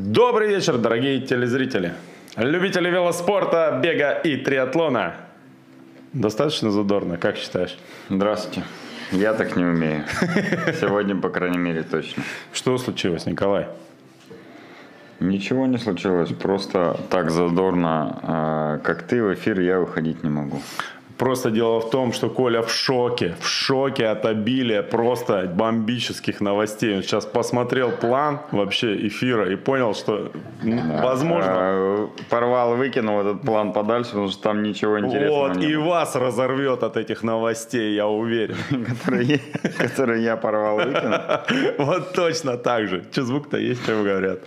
Добрый вечер, дорогие телезрители. Любители велоспорта, бега и триатлона. Достаточно задорно, как считаешь? Здравствуйте. Я так не умею. Сегодня, по крайней мере, точно. Что случилось, Николай? Ничего не случилось, просто так задорно, а, как ты в эфир, я выходить не могу. Просто дело в том, что Коля в шоке, в шоке от обилия просто бомбических новостей. Он сейчас посмотрел план вообще эфира и понял, что возможно... А, порвал, выкинул этот план подальше, потому что там ничего интересного Вот, не и было. вас разорвет от этих новостей, я уверен. Которые, я порвал, выкинул. Вот точно так же. Че, звук-то есть, что говорят?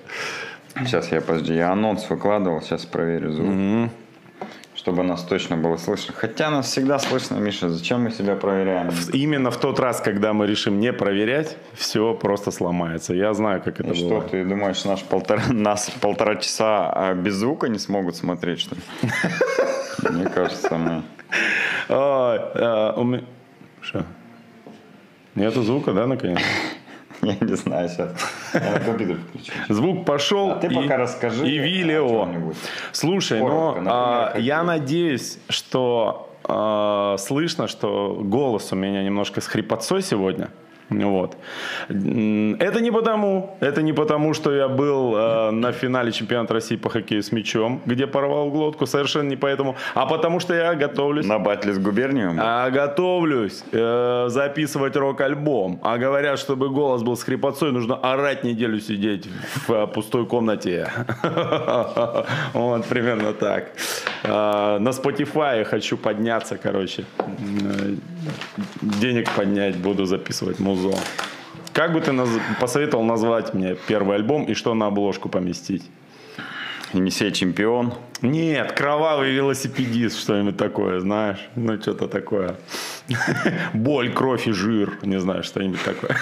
Сейчас я, подожди, я анонс выкладывал, сейчас проверю звук. Чтобы нас точно было слышно. Хотя нас всегда слышно, Миша, зачем мы себя проверяем? Именно в тот раз, когда мы решим не проверять, все просто сломается. Я знаю, как это И что, было. ты думаешь, наш полтора, нас полтора часа а, без звука не смогут смотреть, что ли? Мне кажется, мы... Что? Нету звука, да, наконец? Я не знаю сейчас. Я на компьютер включу. Звук пошел. А ты и- пока расскажи И о видео. чем-нибудь. Слушай, Коротко, но например, а, я надеюсь, что а, слышно, что голос у меня немножко с хрипотцой сегодня. Вот. Это не потому, это не потому, что я был э, на финале чемпионата России по хоккею с мячом, где порвал глотку, совершенно не поэтому, а потому что я готовлюсь На батле с губернием? а готовлюсь э, записывать рок-альбом. А говорят, чтобы голос был с хрипотцой, нужно орать неделю сидеть в э, пустой комнате. Вот, примерно так. Э, На Spotify хочу подняться, короче. Денег поднять, буду записывать музон. Как бы ты наз- посоветовал назвать мне первый альбом и что на обложку поместить? Енисей чемпион. Нет, кровавый велосипедист, что-нибудь такое, знаешь? Ну, что-то такое. Боль, кровь и жир, не знаю, что-нибудь такое.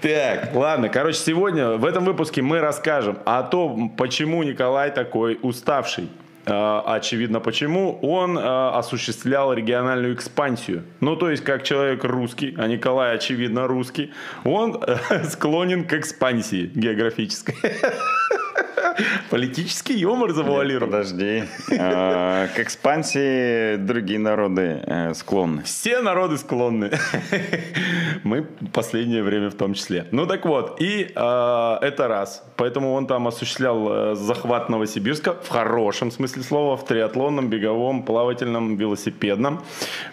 Так, ладно, короче, сегодня в этом выпуске мы расскажем о том, почему Николай такой уставший. Э, Очевидно, почему он э, осуществлял региональную экспансию. Ну, то есть, как человек русский, а Николай, очевидно, русский, он э, склонен к экспансии географической. Политический юмор завуалирован. Подожди. А, К экспансии другие народы э, склонны. Все народы склонны. Мы последнее время в том числе. Ну так вот, и э, это раз. Поэтому он там осуществлял э, захват Новосибирска в хорошем смысле слова, в триатлонном, беговом, плавательном, велосипедном.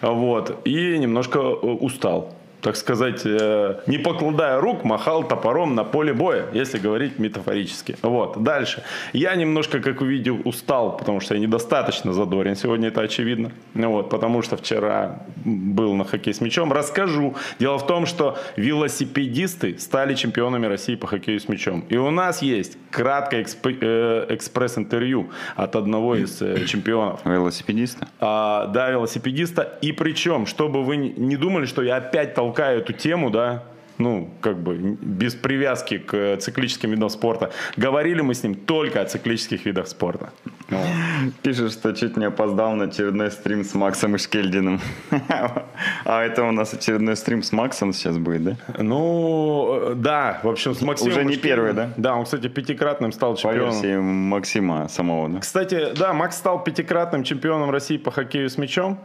Вот. И немножко э, устал. Так сказать, э, не покладая рук, махал топором на поле боя, если говорить метафорически. Вот, дальше. Я немножко, как увидел, устал, потому что я недостаточно задорен сегодня, это очевидно. Вот, потому что вчера был на хоккей с мячом. Расскажу. Дело в том, что велосипедисты стали чемпионами России по хоккею с мячом. И у нас есть краткое эксп- э, экспресс-интервью от одного из э, чемпионов. Велосипедисты? А, да, велосипедиста. И причем, чтобы вы не- не думали, что я опять толкаю эту тему, да, ну, как бы без привязки к э, циклическим видам спорта. Говорили мы с ним только о циклических видах спорта. Пишет, что чуть не опоздал на очередной стрим с Максом и Шкельдиным. А это у нас очередной стрим с Максом сейчас будет, да? Ну, э, да, в общем, с Максимом... Уже не первый, да? Да, он, кстати, пятикратным стал По чемпионом. версии Максима самого, да? Кстати, да, Макс стал пятикратным чемпионом России по хоккею с мячом.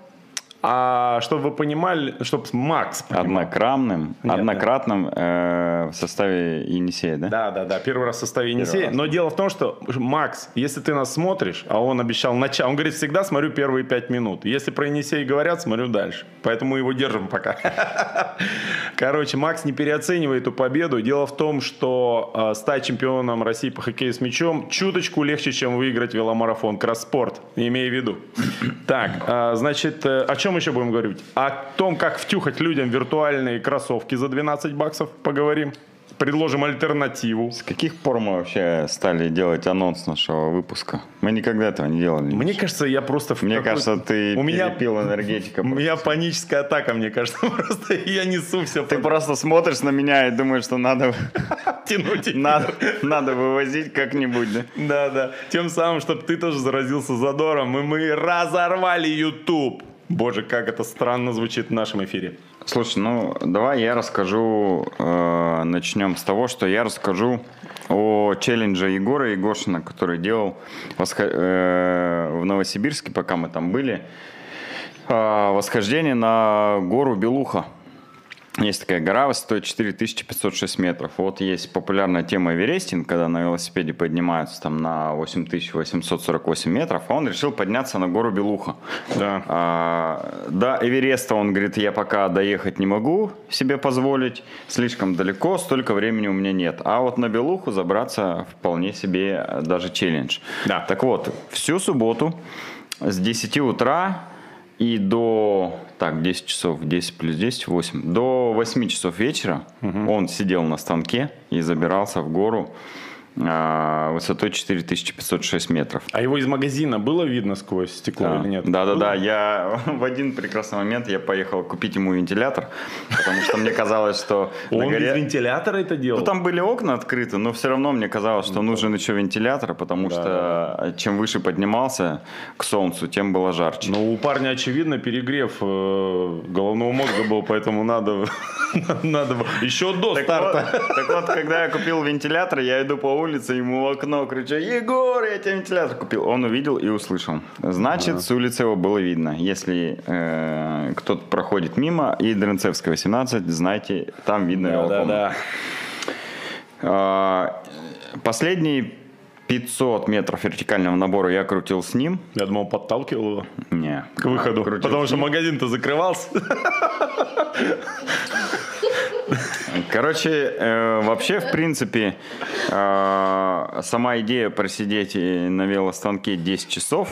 А чтобы вы понимали, чтобы Макс понимал. Однократным, Нет, однократным э, в составе Енисея, да? Да, да, да, первый раз в составе Енисея. раз. Но дело в том, что, Макс, если ты нас смотришь, а он обещал начать, он говорит, всегда смотрю первые пять минут. Если про Енисей говорят, смотрю дальше. Поэтому его держим пока. Короче, Макс не переоценивает эту победу. Дело в том, что э, стать чемпионом России по хоккею с мячом чуточку легче, чем выиграть веломарафон Кросспорт. Имею в виду. Так, э, значит, э, о чем еще будем говорить? О том, как втюхать людям виртуальные кроссовки за 12 баксов поговорим. Предложим альтернативу. С каких пор мы вообще стали делать анонс нашего выпуска? Мы никогда этого не делали. Мне кажется, я просто... в Мне кажется, ты у меня, перепил энергетика. у меня паническая атака, мне кажется. Просто я несу все Ты просто смотришь на меня и думаешь, что надо, тянуть. надо, надо вывозить как-нибудь, да? Да, да. Тем самым, чтобы ты тоже заразился задором, и мы разорвали YouTube. Боже, как это странно звучит в нашем эфире. Слушай, ну давай я расскажу, э, начнем с того, что я расскажу о челлендже Егора Егошина, который делал восхо- э, в Новосибирске, пока мы там были, э, восхождение на гору Белуха. Есть такая гора высотой 4506 метров. Вот есть популярная тема эверестинг, когда на велосипеде поднимаются там на 8848 метров, а он решил подняться на гору Белуха. Да. А, до Эвереста он говорит, я пока доехать не могу себе позволить, слишком далеко, столько времени у меня нет. А вот на Белуху забраться вполне себе даже челлендж. Да. Так вот, всю субботу с 10 утра и до, так, 10 часов, 10 плюс 10, 8, до 8 часов вечера он сидел на станке и забирался в гору высотой 4506 метров. А его из магазина было видно сквозь стекло Да. или нет? Да, да, Было? да. Я в один прекрасный момент я поехал купить ему вентилятор, потому что мне казалось, что Он горе... вентилятора это делал? Ну, там были окна открыты, но все равно мне казалось, что нужен еще вентилятор, потому что чем выше поднимался к солнцу, тем было жарче. Ну, у парня, очевидно, перегрев э, головного мозга был, поэтому надо, надо еще до старта. так вот, когда я купил вентилятор, я иду по улице, ему в окно кричу, Егор, я тебе вентилятор купил. Он увидел и услышал. Значит, с улицы его было видно. Если э, кто-то проходит мимо и Дренцевская 18, знайте, там видно Да, велоком. да, да. А, Последние 500 метров вертикального набора я крутил с ним. Я думал, подталкивал его Не. к выходу, Крутил потому что магазин-то закрывался. Короче, э, вообще, в принципе, э, сама идея просидеть э, на велостанке 10 часов,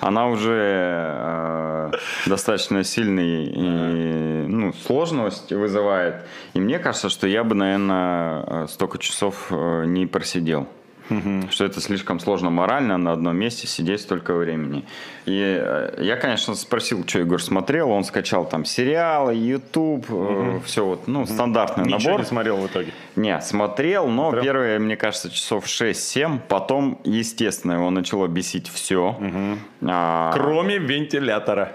она уже э, достаточно сильный и, ну, сложность вызывает. И мне кажется, что я бы, наверное, столько часов э, не просидел. Что это слишком сложно морально на одном месте сидеть столько времени. И э, я, конечно, спросил, что Егор смотрел. Он скачал там сериалы, YouTube, все вот, ну, стандартный Ничего набор. не смотрел в итоге. Не, смотрел, но Смотрел? первые, мне кажется, часов 6-7. Потом, естественно, его начало бесить все. Кроме вентилятора.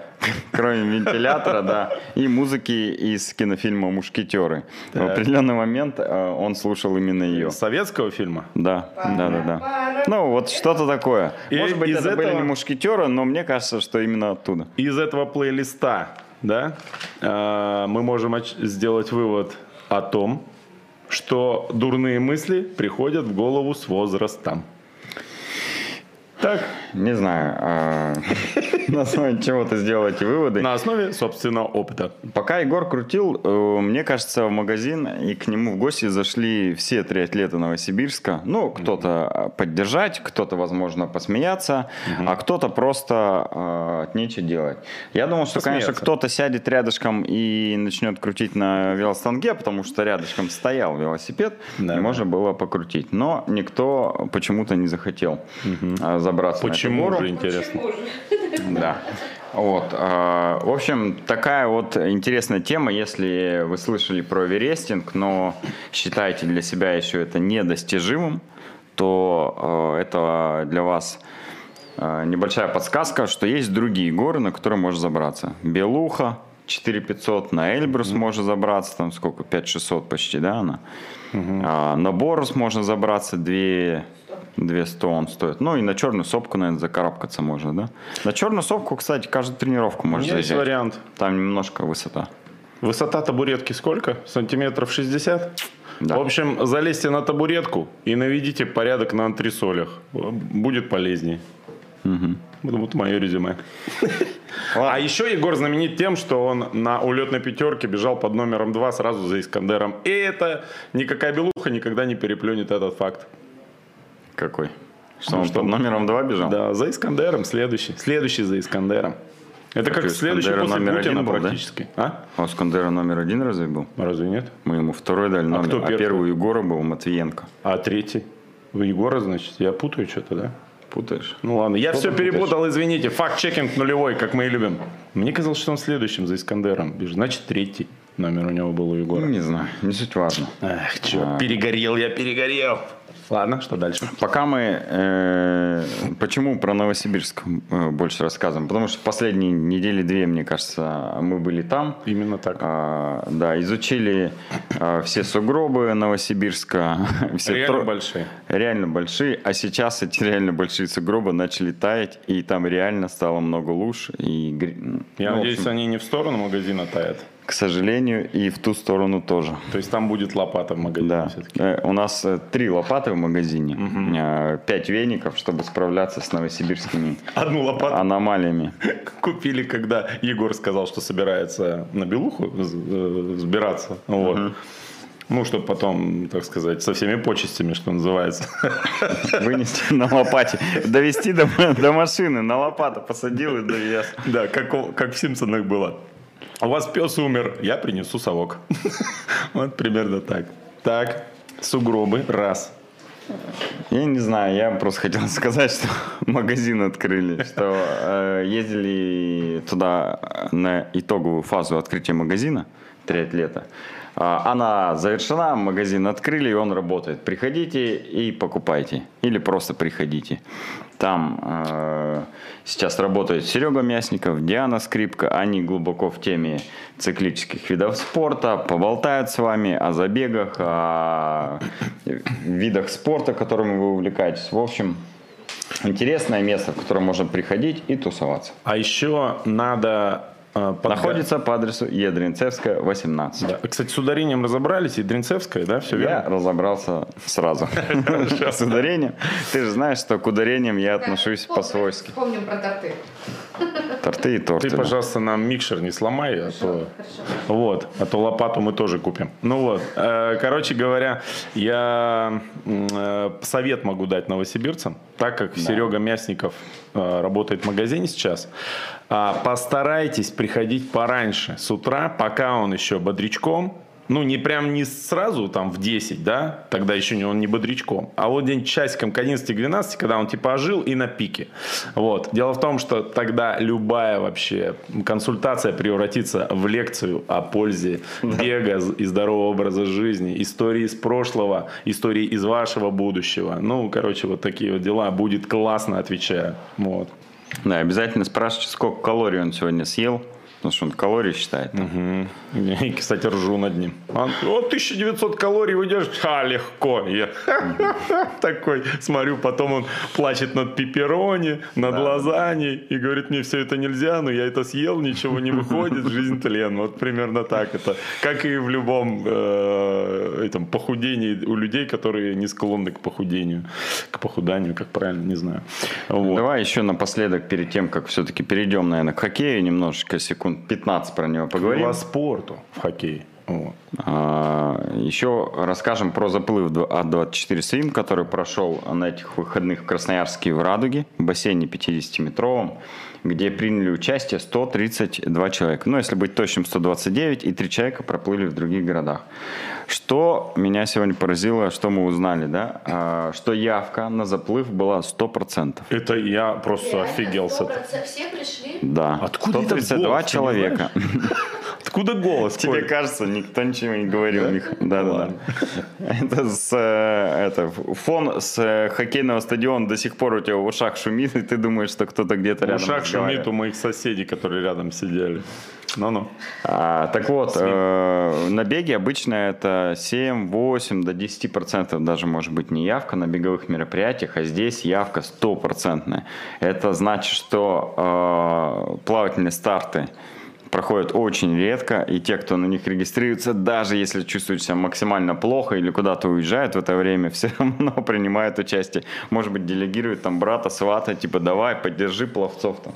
Кроме вентилятора, да. И музыки из кинофильма «Мушкетеры». В определенный момент э, он слушал именно ее. Советского фильма? Да, да, да, да. Ну, вот что-то такое. Может быть, это были не мушкетеры, но мне кажется, что именно оттуда. Из этого плейлиста, да, э, мы можем сделать вывод о том, что дурные мысли приходят в голову с возрастом. Так, Не знаю, а, на основе чего ты сделал эти выводы. на основе собственного опыта. Пока Егор крутил, э, мне кажется, в магазин и к нему в гости зашли все триатлеты Новосибирска. Ну, кто-то поддержать, кто-то, возможно, посмеяться, а кто-то просто от нечего делать. Я думал, что, конечно, кто-то сядет рядышком и начнет крутить на велостанге, потому что рядышком стоял велосипед, Да, и да. можно было покрутить. Но никто почему-то не захотел э, забраться на эту Почему гору. же, интересно? Да. Вот. а, В общем, такая вот интересная тема, если вы слышали про верестинг, но считаете для себя еще это недостижимым, то э, это для вас э, небольшая подсказка, что есть другие горы, на которые можно забраться. Белуха, 4500, на Эльбрус можно забраться, там сколько, 5600 почти, да, она? А, на Борус можно забраться, 2, 200 он стоит. Ну и на черную сопку, наверное, закарабкаться можно, да? На черную сопку, кстати, каждую тренировку можно меня есть взять. вариант. Там немножко высота. Высота табуретки сколько? Сантиметров 60? Да. В общем, залезьте на табуретку и наведите порядок на антресолях. Будет полезнее. Вот, вот мое резюме. А еще Егор знаменит тем, что он на улетной пятерке бежал под номером 2 сразу за Искандером. И это никакая белуха никогда не переплюнет этот факт. Какой? Что Ну, он что- под номером 2 бежал? Да, за Искандером следующий. Следующий за Искандером. Это Так как следующий Искандера после номер Путина один был, да? практически. А? А у Скандера номер один разве был? Разве нет? Мы ему второй дали номер, кто а, первый? первый у Егора был Матвиенко. А третий? У Егора, значит, я путаю что-то, да? Путаешь? Ну ладно, я Что все ты путаешь? перепутал, извините. Факт-чекинг нулевой, как мы и любим. Мне казалось, что он следующим за Искандером бежит. Значит, третий номер у него был у Егора. Ну, не знаю, не суть важно. Эх, чё, перегорел я, перегорел. Ладно, что дальше? Пока мы... Э, почему про Новосибирск э, больше рассказываем? Потому что последние недели две, мне кажется, мы были там. Именно так. А, да, изучили а, все сугробы Новосибирска. Все реально тро... большие. Реально большие. А сейчас эти реально большие сугробы начали таять, и там реально стало много луж. И... Я ну, надеюсь, общем... они не в сторону магазина таят. К сожалению, и в ту сторону тоже. То есть там будет лопата в магазине да. все-таки? Э, у нас э, три лопаты в магазине, угу. пять веников, чтобы справляться с новосибирскими Одну лопату аномалиями. Купили, когда Егор сказал, что собирается на Белуху сбираться. Вот. Угу. Ну, чтобы потом, так сказать, со всеми почестями, что называется. Вынести на лопате. Довести до, до машины, на лопату посадил и довез. Да, как, как в Симпсонах было. У вас пес умер, я принесу совок. Вот примерно так. Так, сугробы, раз. Я не знаю, я просто хотел сказать, что магазин открыли, что э, ездили туда на итоговую фазу открытия магазина, три атлета. А, она завершена, магазин открыли, и он работает. Приходите и покупайте. Или просто приходите. Там э, сейчас работает Серега Мясников, Диана Скрипка. Они глубоко в теме циклических видов спорта, поболтают с вами о забегах, о видах спорта, которыми вы увлекаетесь. В общем, интересное место, в которое можно приходить и тусоваться. А еще надо под... Находится по адресу Едринцевская, 18. Да. Кстати, с ударением разобрались, Едринцевская, да, все верно? Я разобрался сразу с ударением. Ты же знаешь, что к ударениям я отношусь по-свойски. Помним про торты. Торты и торты. Ты, пожалуйста, нам микшер не сломай, а то... Вот, а то лопату мы тоже купим. Ну вот, э, короче говоря, я э, совет могу дать новосибирцам, так как Серега Мясников э, работает в магазине сейчас, а, постарайтесь приходить пораньше, с утра, пока он еще бодрячком. Ну, не прям не сразу там в 10, да, тогда еще он не бодрячком, а вот день часиком к 11-12, когда он типа ожил и на пике. Вот. Дело в том, что тогда любая вообще консультация превратится в лекцию о пользе бега и здорового образа жизни, истории из прошлого, истории из вашего будущего. Ну, короче, вот такие вот дела. Будет классно, отвечаю. Вот. Да, обязательно спрашивайте, сколько калорий он сегодня съел. Потому что он калории считает. Угу. И, кстати, ржу над ним. Он, о, 1900 калорий выдержишь? А, легко. Я такой смотрю, потом он плачет над пепперони, над лазаньей и говорит, мне все это нельзя, но я это съел, ничего не выходит, жизнь тлен. Вот примерно так это. Как и в любом э, этом похудении у людей, которые не склонны к похудению. К похуданию, как правильно, не знаю. Давай еще напоследок, перед тем, как все-таки перейдем, наверное, к хоккею немножечко секунд секунд 15 про него поговорим. По спорту в хоккее. Вот. А, еще расскажем про заплыв А24 Swim, который прошел на этих выходных в Красноярске в Радуге, в бассейне 50-метровом, где приняли участие 132 человека. Ну, если быть точным, 129, и 3 человека проплыли в других городах. Что меня сегодня поразило, что мы узнали, да? А, что явка на заплыв была 100%. Это я просто Реально? офигел с этого. Все пришли? Да. Откуда 132 человека. Откуда голос? Тебе Коль? кажется, никто ничего не говорил. Да, да, да. Это с э, это фон с э, хоккейного стадиона до сих пор у тебя в ушах шумит, и ты думаешь, что кто-то где-то рядом. В ушах шумит у моих соседей, которые рядом сидели. Ну-ну. А, так вот, э, на беге обычно это 7, 8 до 10 процентов даже может быть не явка на беговых мероприятиях, а здесь явка стопроцентная. Это значит, что э, плавательные старты проходят очень редко, и те, кто на них регистрируется, даже если чувствуют себя максимально плохо или куда-то уезжают в это время, все равно принимают участие. Может быть, делегируют там брата, свата, типа давай, поддержи пловцов там.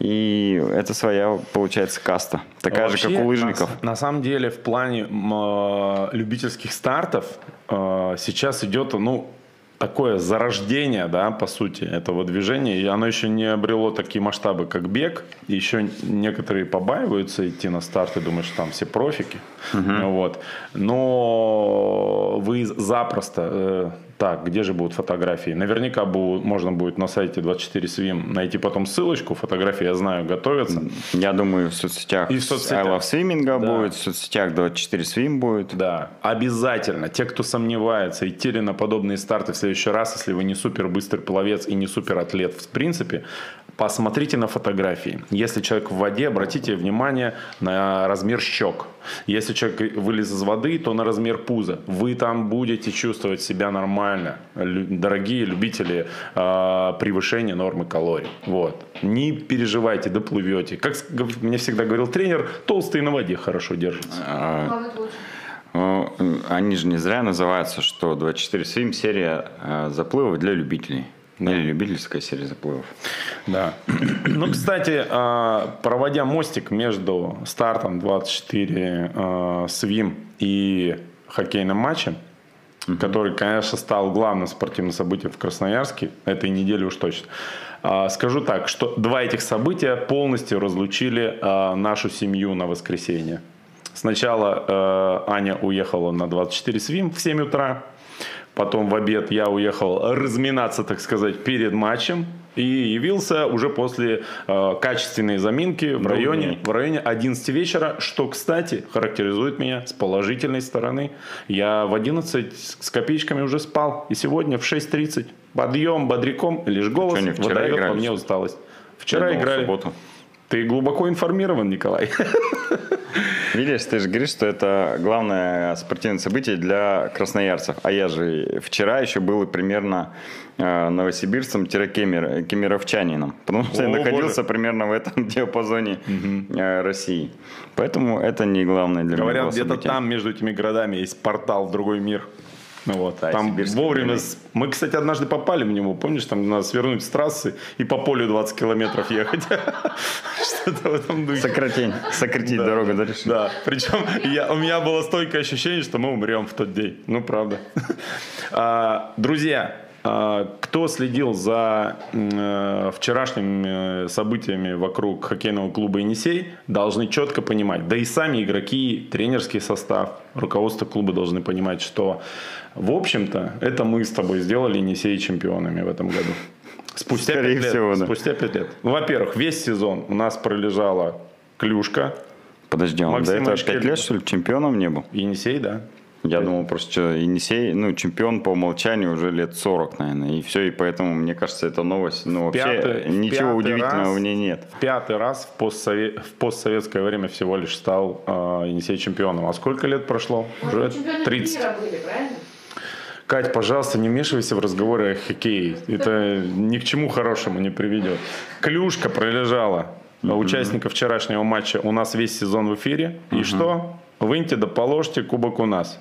И это своя, получается, каста. Такая Вообще, же, как у лыжников. На, на самом деле, в плане э, любительских стартов э, сейчас идет, ну, такое зарождение, да, по сути, этого движения, и оно еще не обрело такие масштабы, как бег, и еще некоторые побаиваются идти на старт и думают, что там все профики, угу. вот, но вы запросто, э, Так, где же будут фотографии? Наверняка будут, можно будет на сайте 24 Swim найти потом ссылочку. Фотографии, я знаю, готовятся. Я думаю, в соцсетях, И в соцсетях. I Love Swimming Да. будет, в соцсетях 24 Swim будет. Да, обязательно. Те, кто сомневается, идти ли на подобные старты в следующий раз, если вы не супер быстрый пловец и не супер атлет в принципе, посмотрите на фотографии. Если человек в воде, обратите внимание на размер щек. Если человек вылез из воды, то на размер пуза. Вы там будете чувствовать себя нормально. Дорогие любители э, превышения нормы калорий. Вот. Не переживайте, доплывете. Как мне всегда говорил тренер, толстые на воде хорошо держатся. А, лучше. ну, Они же не зря называются, что 24 Swim серия э, заплывов для любителей. Или любительская серия заплывов. Да. Ну, кстати, а, проводя мостик между стартом 24 а, свим и хоккейным матчем, который, конечно, стал главным спортивным событием в Красноярске этой недели уж точно. а, Скажу так, что два этих события полностью разлучили нашу семью на воскресенье. Сначала э, Аня уехала на 24 свим в 7 утра. Потом в обед я уехал разминаться, так сказать, перед матчем. И явился уже после э, качественной заминки в районе, в районе 11 вечера, что, кстати, характеризует меня с положительной стороны. Я в 11 с копеечками уже спал. И сегодня в 6.30 подъем, бодряком, лишь голос выдает во мне усталость. Вчера Я думал, играли. субботу. Ты глубоко информирован, Николай. Видишь, ты же говоришь, что это главное спортивное событие для красноярцев. А я же вчера еще был примерно э, новосибирцем-кемеровчанином. Потому что я О, находился боже. примерно в этом диапазоне э, России. Поэтому это не главное для меня Говорят, где-то там между этими городами есть портал в другой мир. Ну вот, Да, там вовремя... с- Мы, кстати, однажды попали в него, помнишь, там надо свернуть с трассы и по полю 20 километров ехать. Что-то в этом духе. Сократень, сократить дорогу, да? Да, причем у меня было стойкое ощущение, что мы умрем в тот день. Ну, правда. А, Друзья, а, кто следил за э, вчерашними э, событиями вокруг хоккейного клуба «Енисей», должны четко понимать, да и сами игроки, тренерский состав, руководство клуба должны понимать, что, в общем-то, это мы с тобой сделали «Енисей» чемпионами в этом году. Спустя Скорее пять лет. всего, да. Спустя пять лет. Ну, во-первых, весь сезон у нас пролежала клюшка, Подожди, он Максим до этого Очкелев. 5 лет, что ли, чемпионом не был? Енисей, да. Я думал просто, что Енисей, ну, чемпион по умолчанию уже лет 40, наверное. И все, и поэтому, мне кажется, это новость. Ну, вообще, Пятый- ничего пятый удивительного раз. в ней нет. В пятый раз в, постсове- в постсоветское время всего лишь стал э, Енисей чемпионом. А сколько лет прошло? Может, Уже вы чемпионы 30. мира были, правильно? Кать, пожалуйста, не вмешивайся в разговоры о хоккее. Это ни к чему хорошему не приведет. Клюшка пролежала участника вчерашнего матча у нас весь сезон в эфире. И что? Выньте да положьте кубок у нас.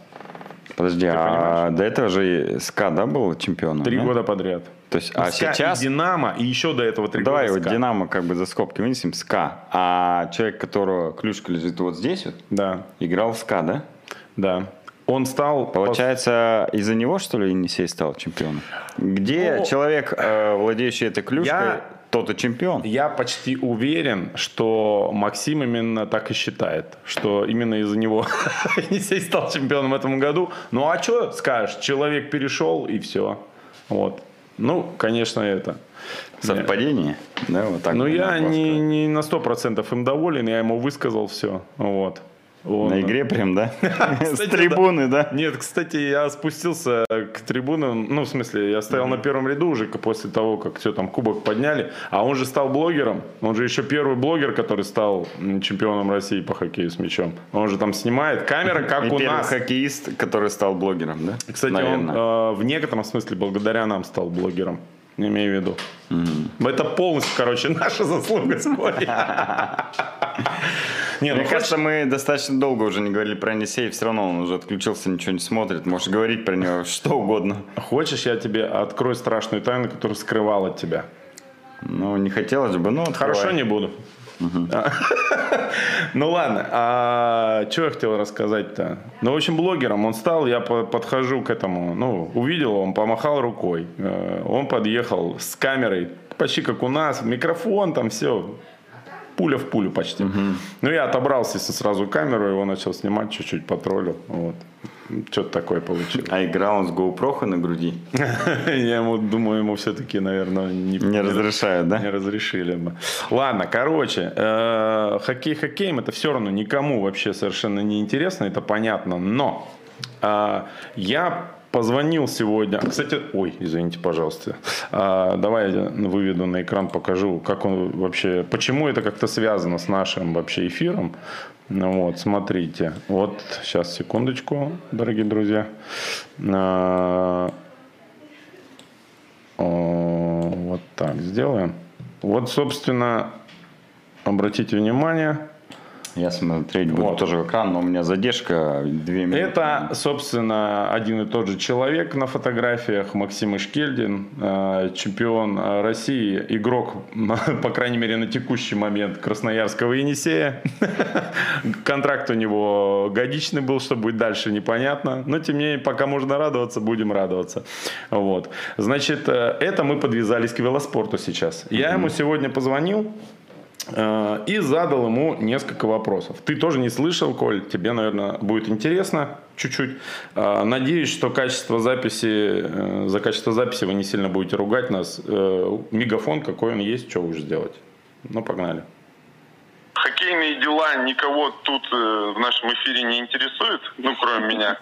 Подожди, а понимаешь? до этого же СКА, да, был чемпионом? Три да? года подряд. То есть, а СКА сейчас... и Динамо, и еще до этого три Давай года вот СКА. Динамо как бы за скобки вынесем, СКА. А человек, которого клюшка лежит вот здесь вот, Да, играл в СКА, да? да. Он стал... Получается, из-за него, что ли, Енисей стал чемпионом? Где Ну, человек, э, владеющий этой клюшкой, я- тот и чемпион? Я почти уверен, что Максим именно так и считает, что именно из-за него Енисей стал чемпионом в этом году. Ну а что скажешь? Человек перешел и все. Вот. Ну, конечно, это. Совпадение? Да, вот так Ну, я не, не на сто процентов им доволен, я ему высказал все. Вот. Он- На игре прям, да? С трибуны, да? Нет, кстати, я спустился к трибунам, ну, в смысле, я стоял на первом ряду уже после того, как все там кубок подняли, а он же стал блогером, он же еще первый блогер, который стал чемпионом России по хоккею с мячом. Он же там снимает камера, как у нас. хоккеист, который стал блогером, да? Кстати, он э, в некотором смысле благодаря нам стал блогером. Имею в виду. Это полностью, короче, наша заслуга спорить. Не, ну Мне кажется, мы достаточно долго уже не говорили про Енисея, все равно он уже отключился, ничего не смотрит. Можешь говорить про него что угодно. хочешь, я тебе открою страшную тайну, которую скрывал от тебя? Ну, не хотелось бы, но Хорошо, не буду. Ну ладно, а что я хотел рассказать-то? Ну, в общем, блогером он стал, я по- подхожу к этому, ну, увидел, он помахал рукой, Э, он подъехал с камерой, почти как у нас, микрофон, там все, пуля в пулю почти. Ну, я отобрался естественно, сразу камеру, его начал снимать, чуть-чуть потроллил, вот. Что-то такое получилось. А играл он с GoPro на груди? Я ему думаю, ему все-таки, наверное, не, не разрешают, да? Не разрешили бы. Ладно, короче, э, хоккей хоккеем это все равно никому вообще совершенно не интересно, это понятно. Но э, я позвонил сегодня. Кстати, ой, извините, пожалуйста. А, давай я выведу на экран, покажу, как он вообще, почему это как-то связано с нашим вообще эфиром. Ну вот, смотрите. Вот, сейчас, секундочку, дорогие друзья. А, вот так сделаем. Вот, собственно, обратите внимание, я смотреть буду вот. тоже экран, но у меня задержка 2 минуты. Это, собственно, один и тот же человек на фотографиях, Максим Ишкельдин, э, чемпион России, игрок, по крайней мере, на текущий момент Красноярского Енисея. Контракт у него годичный был, что будет дальше, непонятно. Но, тем не менее, пока можно радоваться, будем радоваться. Вот. Значит, э, это мы подвязались к велоспорту сейчас. Я ему сегодня позвонил, и задал ему несколько вопросов. Ты тоже не слышал, Коль, тебе, наверное, будет интересно чуть-чуть. Э, надеюсь, что качество записи, э, за качество записи вы не сильно будете ругать нас. Мегафон, какой он есть, что уж сделать. Ну, погнали. Хоккейные дела никого тут в нашем эфире не интересуют, ну, кроме меня.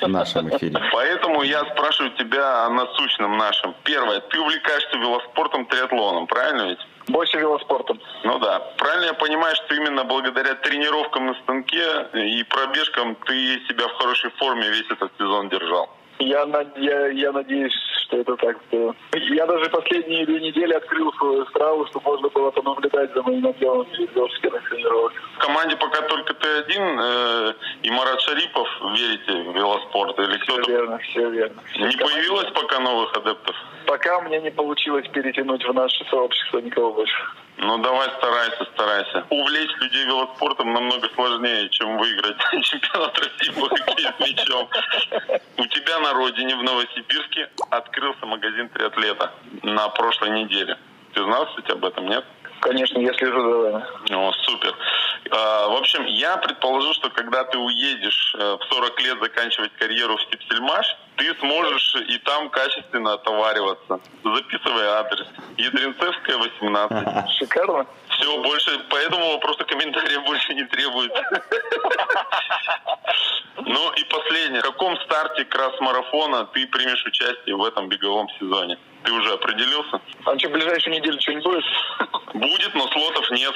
В нашем эфире. Поэтому я спрашиваю тебя о насущном нашем. Первое, ты увлекаешься велоспортом, триатлоном, правильно ведь? Больше велоспортом. Ну да. Правильно я понимаю, что именно благодаря тренировкам на станке и пробежкам ты себя в хорошей форме весь этот сезон держал? Я, я, я надеюсь, что это так было. Я даже последние две недели открыл свою страву, чтобы можно было понаблюдать за моим объемом велосипедных тренировок. В команде пока только ты один э, и Марат Шарипов верите в велоспорт? Или все верно, все верно. Все не команде... появилось пока новых адептов? Пока меня не получилось перетянуть в наше сообщество никого больше. Ну давай старайся, старайся. Увлечь людей велоспортом намного сложнее, чем выиграть чемпионат России по хоккею с мячом. У тебя на родине в Новосибирске открылся магазин триатлета на прошлой неделе. Ты знал, кстати, об этом, нет? Конечно, я слежу за вами. О, супер. А, в общем, я предположу, что когда ты уедешь э, в 40 лет заканчивать карьеру в Степсельмаш, ты сможешь и там качественно отовариваться. Записывай адрес. Ядринцевская, 18. Шикарно. Все, больше по этому вопросу комментариев больше не требуется. Ну и последнее. В каком старте красс-марафона ты примешь участие в этом беговом сезоне? Ты уже определился? А что, в ближайшую неделю что-нибудь будет? Будет, но слотов нет.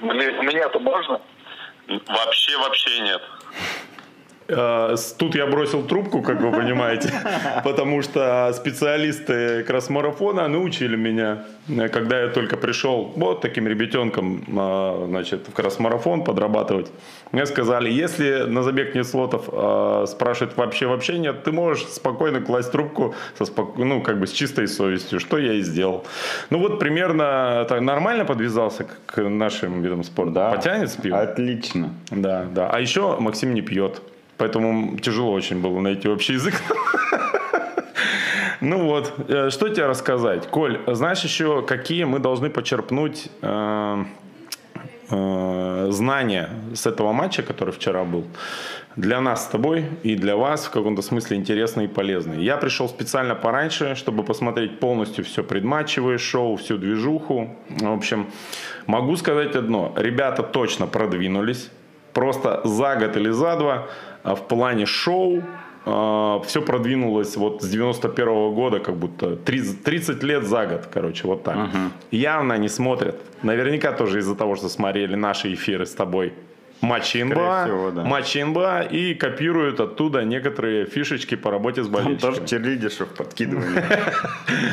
Меня-то можно? Вообще, вообще нет. Э, тут я бросил трубку, как вы понимаете, потому что специалисты кросс-марафона научили меня, э, когда я только пришел вот таким ребятенком э, значит, в кросс-марафон подрабатывать. Мне сказали, если на забег нет слотов, спрашивают вообще вообще нет, ты можешь спокойно класть трубку со спок... ну, как бы с чистой совестью, что я и сделал. Ну вот примерно так, нормально подвязался к нашим видам спорта. Да. Потянет с пивом? Отлично. Да, да. А еще Максим не пьет. Поэтому тяжело очень было найти общий язык. Ну вот, э, что тебе рассказать? Коль, знаешь еще, какие мы должны почерпнуть э, э, знания с этого матча, который вчера был? Для нас с тобой и для вас в каком-то смысле интересный и полезный. Я пришел специально пораньше, чтобы посмотреть полностью все предматчевое шоу, всю движуху. В общем, могу сказать одно. Ребята точно продвинулись. Просто за год или за два а в плане шоу а, все продвинулось вот с 91 -го года, как будто 30, 30 лет за год, короче, вот так. Угу. Явно не смотрят. Наверняка тоже из-за того, что смотрели наши эфиры с тобой. Матчи НБА, всего, да. матчи НБА и копируют оттуда некоторые фишечки по работе с болельщиками. Там тоже черлидершев подкидывали.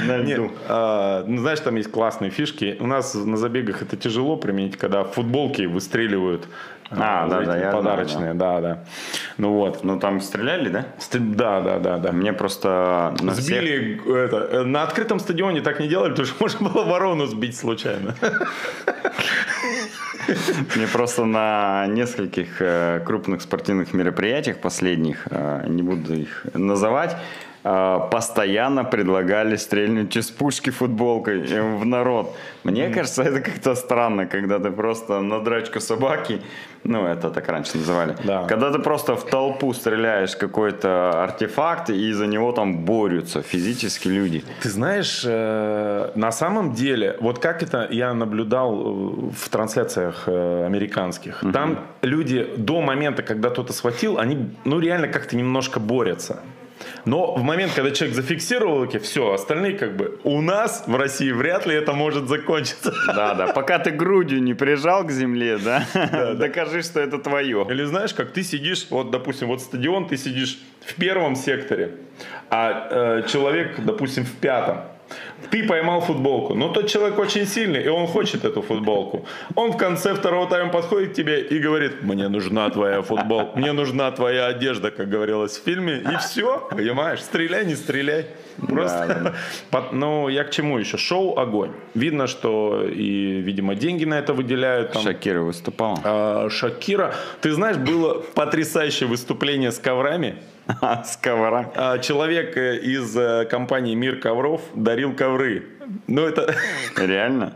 А, ну, знаешь, там есть классные фишки. У нас на забегах это тяжело применить, когда футболки выстреливают а, да, да, подарочные, да, да. Ну вот. Ну там стреляли, да? Да, да, да, да. Мне просто на сбили всех... это э, на открытом стадионе так не делали, потому что можно было ворону сбить случайно. Мне просто на нескольких э, крупных спортивных мероприятиях последних, э, не буду их называть, э, постоянно предлагали стрельнуть из пушки футболкой э, в народ. Мне кажется, это как-то странно, когда ты просто на драчку собаки, ну, это так раньше называли, Да. когда ты просто в толпу стреляешь какой-то артефакт, и за него там борются физически люди. Ты знаешь, э, на самом деле, вот как это я наблюдал э, в трансляциях э, американских, там люди до момента, когда кто-то схватил, они, ну, реально как-то немножко борются. Но в момент, когда человек зафиксировал руки, все, остальные как бы у нас в России вряд ли это может закончиться. Да, да. Пока ты грудью не прижал к земле, да, докажи, что это твое. Или знаешь, как ты сидишь, вот, допустим, вот стадион, ты сидишь в первом секторе, а э, человек, допустим, в пятом. Ты поймал футболку, но тот человек очень сильный, и он хочет эту футболку. Он в конце второго тайма подходит к тебе и говорит, мне нужна твоя футболка, мне нужна твоя одежда, как говорилось в фильме, и все, понимаешь, стреляй, не стреляй. Просто, Под- ну, я к чему еще? Шоу «Огонь». Видно, что и, видимо, деньги на это выделяют. Там, Шакира выступал. а, Шакира. Ты знаешь, было потрясающее выступление с коврами. Сковора. А, Человек э, из э, компании «Мир ковров» дарил ковры. Ну, это... Реально?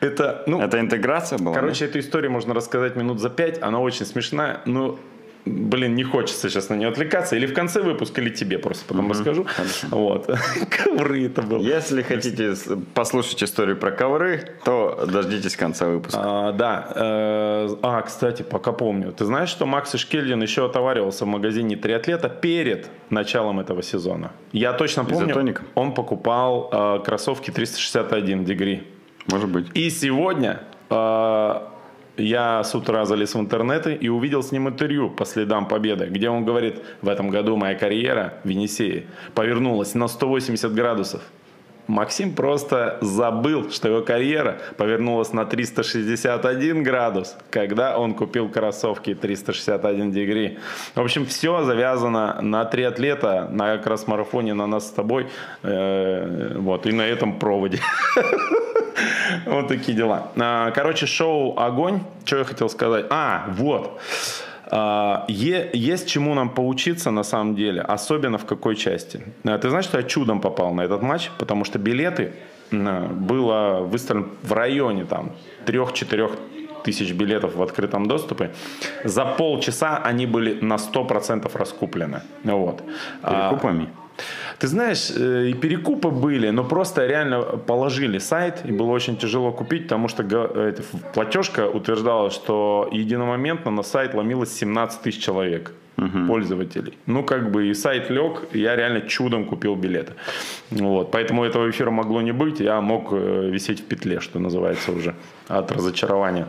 это ну, Это интеграция была? короче, эту историю можно рассказать минут за пять. Она очень смешная. Но, блин, не хочется сейчас на нее отвлекаться. Или в конце выпуска, или тебе просто потом расскажу. Вот. Ковры это было. Если хотите послушать историю про ковры, то дождитесь конца выпуска. А, да. э, А, кстати, пока помню. Ты знаешь, что Макс Ишкельдин еще отоваривался в магазине триатлета перед началом этого сезона? Я точно помню. Изотоника? Он покупал э, кроссовки 361 дегри. Может быть. И сегодня э, я с утра залез в интернеты и увидел с ним интервью по следам победы, где он говорит, в этом году моя карьера в Енисее повернулась на 180 градусов. Максим просто забыл, что его карьера повернулась на 361 градус, когда он купил кроссовки 361 дегри. В общем, все завязано на триатлета, на как раз марафоне на нас с тобой, э, вот, и на этом проводе. Вот такие дела. А, Короче, шоу «Огонь». Что я хотел сказать? А, вот. А, Есть чему нам поучиться на самом деле, особенно в какой части. А, Ты знаешь, что я чудом попал на этот матч, потому что билеты м, было выставлено в районе там 3-4 тысяч билетов в открытом доступе. За полчаса они были на 100% раскуплены. Вот. А, Перекупами? Ты знаешь, э, и перекупы были, но просто реально положили сайт, и было очень тяжело купить, потому что ф- платежка утверждала, что единомоментно на сайт ломилось 17 тысяч человек пользователей. Ну, как бы и сайт лег, и я реально чудом купил билеты. Вот. Поэтому этого эфира могло не быть, я мог э, висеть в петле, что называется уже, от разочарования.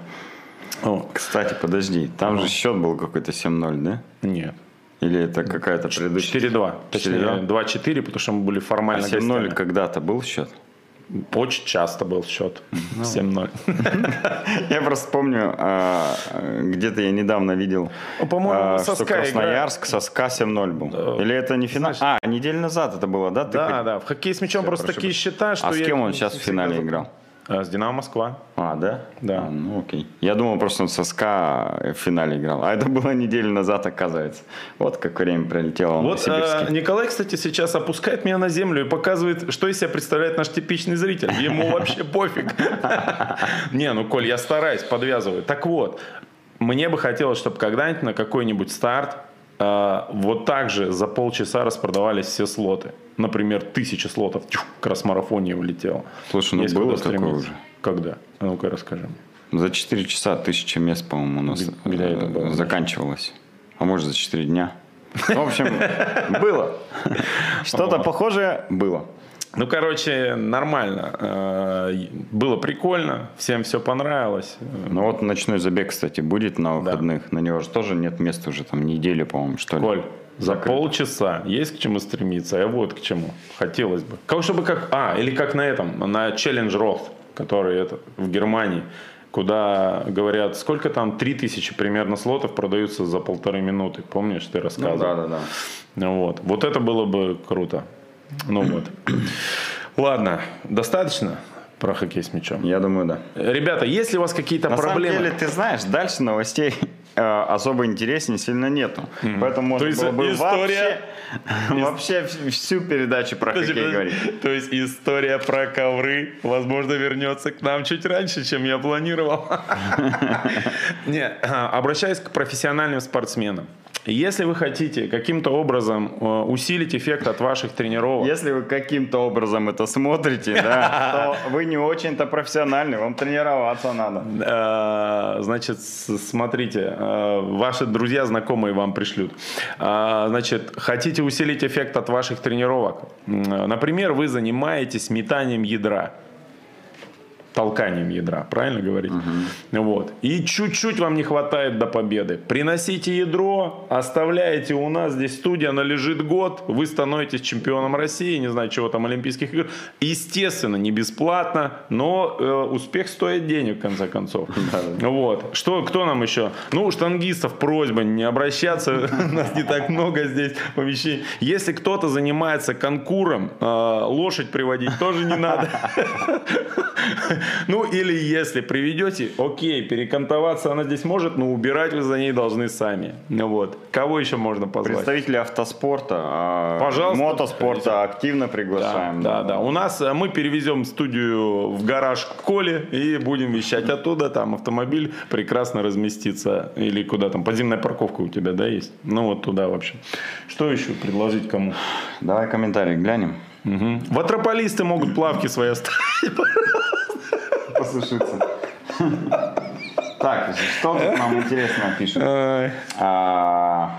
О, Кстати, подожди, там же счет был какой-то 7-0, да? нет. Или это какая-то предыдущая? 4-2. Точнее, 4-2? 2-4, потому что мы были А формально 7-0 гостями. когда-то был счет? Очень часто был счет. 7-0. Я просто помню, а, где-то я недавно видел, Ну, а, что Красноярск со СКА 7-0 был. Или это не финал? А, неделю назад это было, да? Да, да. В хоккей с мячом просто такие счета, что А с кем он сейчас в финале играл? А, С Динамо Москва. А, да? Да. А, ну, окей. Я думал, просто он со СКА в финале играл. А это было неделю назад, оказывается. Вот как время пролетело Вот э, Николай, кстати, сейчас опускает меня на землю и показывает, что из себя представляет наш типичный зритель. Ему вообще пофиг. Не, ну, Коль, я стараюсь, подвязываю. Так вот, мне бы хотелось, чтобы когда-нибудь на какой-нибудь старт э, вот так же за полчаса распродавались все слоты. Например, тысяча слотов. Тьфу, к раз-марафоне улетело. Слушай, ну Есть было такое уже. Когда? А ну-ка расскажи мне. За 4 часа тысяча мест, по-моему, у нас Где- где это э, было? заканчивалось. А может, за 4 дня. В общем, было. Что-то похожее было. Ну, короче, нормально. Э, Было прикольно, всем все понравилось. Ну вот ночной забег, кстати, будет на выходных. На него же тоже нет места уже там недели, по-моему, что ли. Коль, за Закрыто. полчаса есть к чему стремиться, а вот к чему. Хотелось бы. Как чтобы как... А, или как на этом, на Challenge Roth, который это, в Германии, куда говорят, сколько там, 3000 примерно слотов продаются за полторы минуты. Помнишь, ты рассказывал? Ну, да, да, да. Вот. Вот это было бы круто. Ну вот. Ладно, достаточно про хоккей с мячом. Я думаю, да. Ребята, если у вас какие-то На проблемы... самом деле, ты знаешь, дальше новостей э, особо интереснее сильно нету. Поэтому То можно есть было бы история- вообще, вообще вс- всю передачу про Подожди, хоккей говорить. То есть история про ковры, возможно, вернется к нам чуть раньше, чем я планировал. Не, обращаясь к профессиональным спортсменам. Если вы хотите каким-то образом э, усилить эффект от ваших тренировок, Если вы каким-то образом это смотрите, да, то вы не очень-то профессиональный, вам тренироваться надо. Э, Значит, смотрите, э, ваши друзья, знакомые вам пришлют. Значит, хотите усилить эффект от ваших тренировок? Например, вы занимаетесь метанием ядра. Толканием ядра, правильно говорить? Вот. И чуть-чуть вам не хватает до победы. Приносите ядро, оставляете у нас здесь студия, она лежит год, вы становитесь чемпионом России, не знаю, чего там, Олимпийских игр. Естественно, не бесплатно, но э, успех стоит денег, в конце концов. Вот. Что, кто нам еще? Ну, у штангистов просьба не обращаться, нас не так много здесь помещений. Если кто-то занимается конкуром, э, лошадь приводить тоже не надо. Ну, или если приведете, окей, перекантоваться она здесь может, но убирать вы за ней должны сами. Ну Вот. Кого еще можно позвать? Представители автоспорта, а, Пожалуйста, мотоспорта активно приглашаем. Да, да. У нас э, мы перевезем студию в гараж к Коле и будем вещать оттуда. Там автомобиль прекрасно разместится. Или куда там, подземная парковка у тебя, да, есть? Ну, вот туда вообще. Что еще предложить кому? Давай комментарий глянем. Мгм. Ватрополисты могут плавки свои оставить. Послушаться. Так, что тут нам интересно пишут? Ага,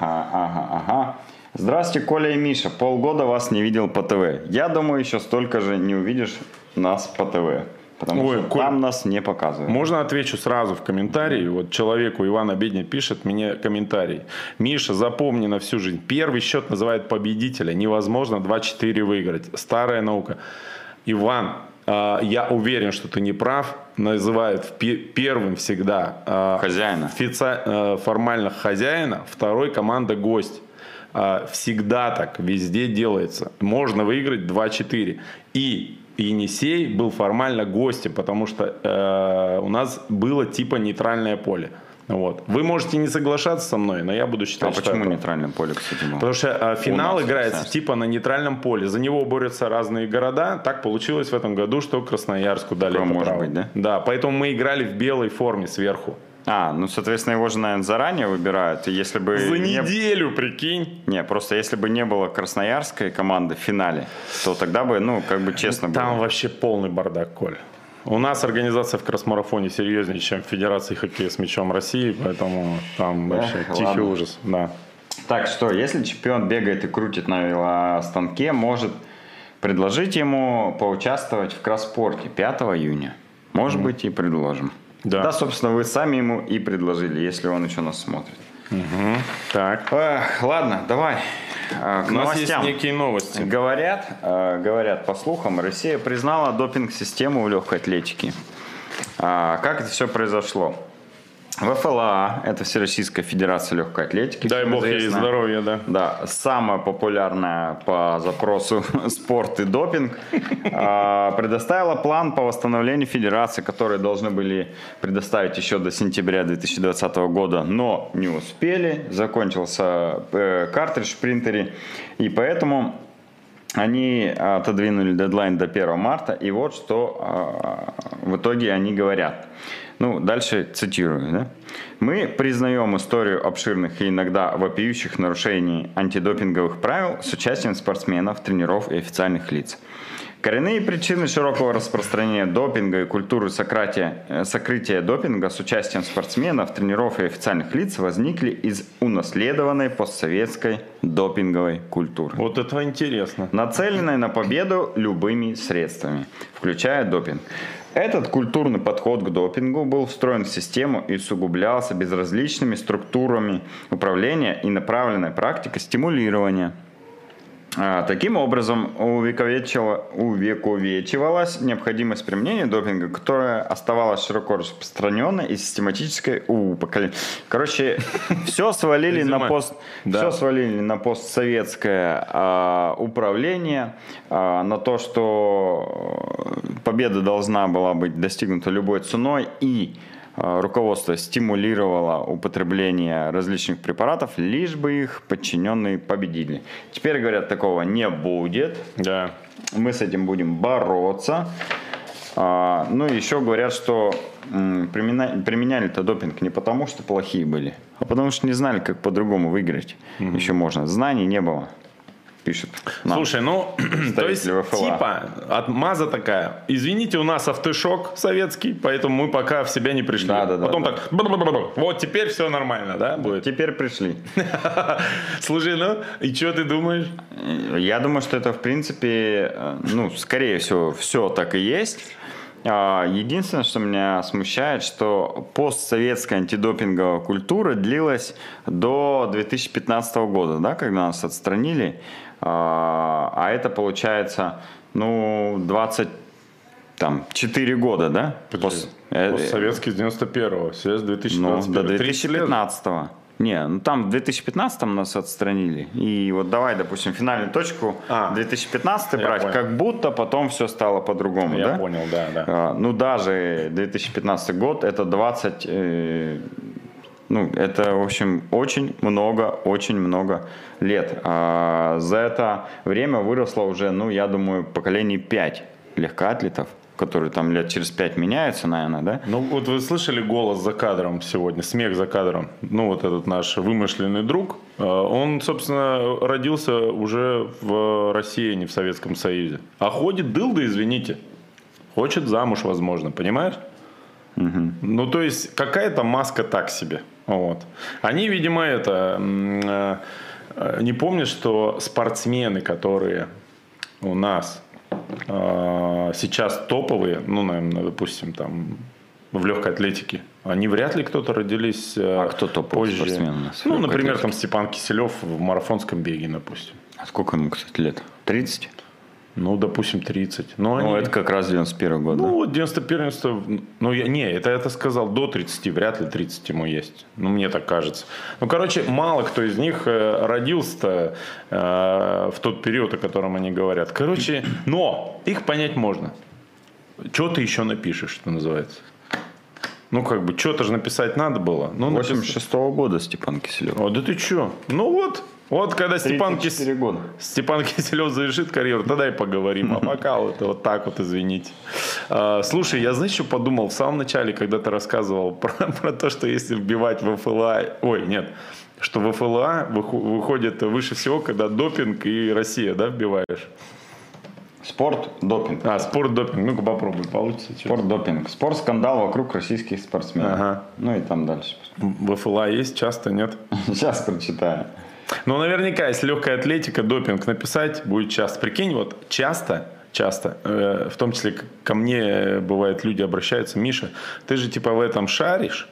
ага, ага. Здравствуйте, Коля и Миша. Полгода вас не видел по ТВ. Я думаю, еще столько же не увидишь нас по ТВ. Потому Ой, что Коль, там нас не показывают. Можно отвечу сразу в комментарии. Вот человеку Иван Обедня пишет мне комментарий. Миша, запомни на всю жизнь. Первый счет называют победителя. Невозможно 2-4 выиграть. Старая наука. Иван, я уверен, что ты не прав. Называют первым всегда а, Хозяина. офици- э, формально хозяина, второй команда гость. А, Всегда так, везде делается. Можно выиграть 2-4. И Енисей был формально гостем, потому что э, у нас было типа нейтральное поле. Вот. Вы можете не соглашаться со мной, но я буду считать, А что почему прав. нейтральное поле, кстати, было? Потому что э, финал нас, играется кстати. типа на нейтральном поле. За него борются разные города. Так получилось в этом году, что Красноярску дали это может право. быть, да? Да, поэтому мы играли в белой форме сверху. А, ну, соответственно, его же, наверное, заранее выбирают. И если бы... За не- неделю, прикинь. Не, просто если бы не было красноярской команды в финале, то тогда бы, ну, как бы честно Там было. вообще полный бардак, Коль. У нас организация в кросс-марафоне серьезнее, чем в Федерации хоккея с мячом России, поэтому там вообще Эх, тихий ладно. ужас. Да. Так что, если чемпион бегает и крутит на велостанке, может предложить ему поучаствовать в кросспорте 5 июня. Может быть, и предложим. Да. Да. собственно, вы сами ему и предложили, если он еще нас смотрит. Так. Эх, ладно, давай к У нас есть новостям. некие новости. Говорят, э, говорят по слухам, Россия признала допинг-систему в легкой атлетике. А, как это все произошло? ВФЛА, это Всероссийская Федерация Легкой Атлетики. Дай бог ей известно. здоровья, да. Да, самая популярная по запросу спорт и допинг, а, предоставила план по восстановлению федерации, которые должны были предоставить еще до сентября 2020 года, но не успели. Закончился э, картридж в принтере, и поэтому они отодвинули дедлайн до 1 марта, и вот что а, в итоге они говорят. Ну, дальше цитирую. Да? Мы признаем историю обширных и иногда вопиющих нарушений антидопинговых правил с участием спортсменов, тренеров и официальных лиц. Коренные причины широкого распространения допинга и культуры сократия- э, сокрытия допинга с участием спортсменов, тренеров и официальных лиц возникли из унаследованной постсоветской допинговой культуры Вот это интересно. нацеленной на победу любыми средствами, включая допинг. Этот культурный подход к допингу был встроен в систему и усугублялся безразличными структурами управления и направленной практикой стимулирования. А, Таким образом, увековечивалась необходимость применения допинга, которая оставалась широко распространенной и систематической у поколения. Короче, все свалили на пост, все свалили на постсоветское а, управление, а, на то, что э, победа должна была быть достигнута любой ценой и руководство стимулировало употребление различных препаратов, лишь бы их подчиненные победили. Теперь, говорят, такого не будет. Да. Мы с этим будем бороться. А, ну, еще говорят, что применяли-то допинг не потому, что плохие были, а потому что не знали, как по-другому выиграть. Еще можно. Знаний не было. Пишет. нам. Слушай, ну, то есть, типа, отмаза такая. Извините, у нас автошок советский, поэтому мы пока в себя не пришли. Да-да-да, Потом да. так, вот теперь все нормально, да, будет? Теперь пришли. Слушай, ну, и что ты думаешь? Я думаю, что это, в принципе, э, ну, скорее всего, все так и есть. А, Единственное, что меня смущает, что постсоветская антидопинговая культура длилась до 2015 года, да, когда нас отстранили. А а это получается, ну, 20 там, 4 года, да? Пос- э, Советский с 91-го, сейчас ну, 2021. до 30 лет. 2015 Не, ну там в 2015 нас отстранили. И вот давай, допустим, финальную точку А, 2015 я брать, понял. как будто потом все стало по-другому, Я да? понял, да, да. А, Ну, даже 2015 год, это 20... э, ну, это, в общем, очень много, очень много лет. А за это время выросло уже, ну, я думаю, поколений 5 легкоатлетов, которые там лет через 5 меняются, наверное, да? Ну, вот вы слышали голос за кадром сегодня, смех за кадром. Ну, вот этот наш вымышленный друг, э, он, собственно, родился уже в России, а не в Советском Союзе. А ходит дылда, извините. Хочет замуж, возможно, понимаешь? Ну, то есть, какая-то маска так себе. Вот. Они, видимо, это... э, Не помнят, что спортсмены, которые у нас э, сейчас топовые, ну, наверное, допустим, там, в легкой атлетике, они вряд ли кто-то родились э, А кто топовый позже. спортсмен у нас Ну, например, атлетике? там Степан Киселев в марафонском беге, допустим. А сколько ему, кстати, лет? 30? Ну, допустим, 30. Но Ну, они- это как раз 91 год, Ну, да? вот 91 ну, я, не, это это сказал до 30, вряд ли 30 ему есть. Ну, мне так кажется. Ну, короче, мало кто из них э, родился э, в тот период, о котором они говорят. Короче, но их понять можно. Что ты еще напишешь, что называется? Ну, как бы, что-то же написать надо было. Ну, написал. 86 года Степан Киселев. О, да ты что? Ну вот, вот когда Степан, Кис- 34 года. Степан Киселев завершит карьеру, тогда и поговорим. А пока вот, вот так вот, извините. А, слушай, я знаешь, что подумал в самом начале, когда ты рассказывал про, про то, что если вбивать в ФЛА... Ой, нет, что в ФЛА выходит выше всего, когда допинг и Россия, да, вбиваешь? Спорт, допинг. А, спорт, допинг. Ну-ка попробуй, получится. Спорт, допинг. Спорт, скандал вокруг российских спортсменов. Ага. Ну и там дальше. В ФЛА есть часто, нет? Сейчас прочитаю. Ну, наверняка, если легкая атлетика, допинг написать, будет часто. Прикинь, вот часто, часто, э, в том числе ко мне, э, бывает, люди обращаются, Миша, ты же типа в этом шаришь,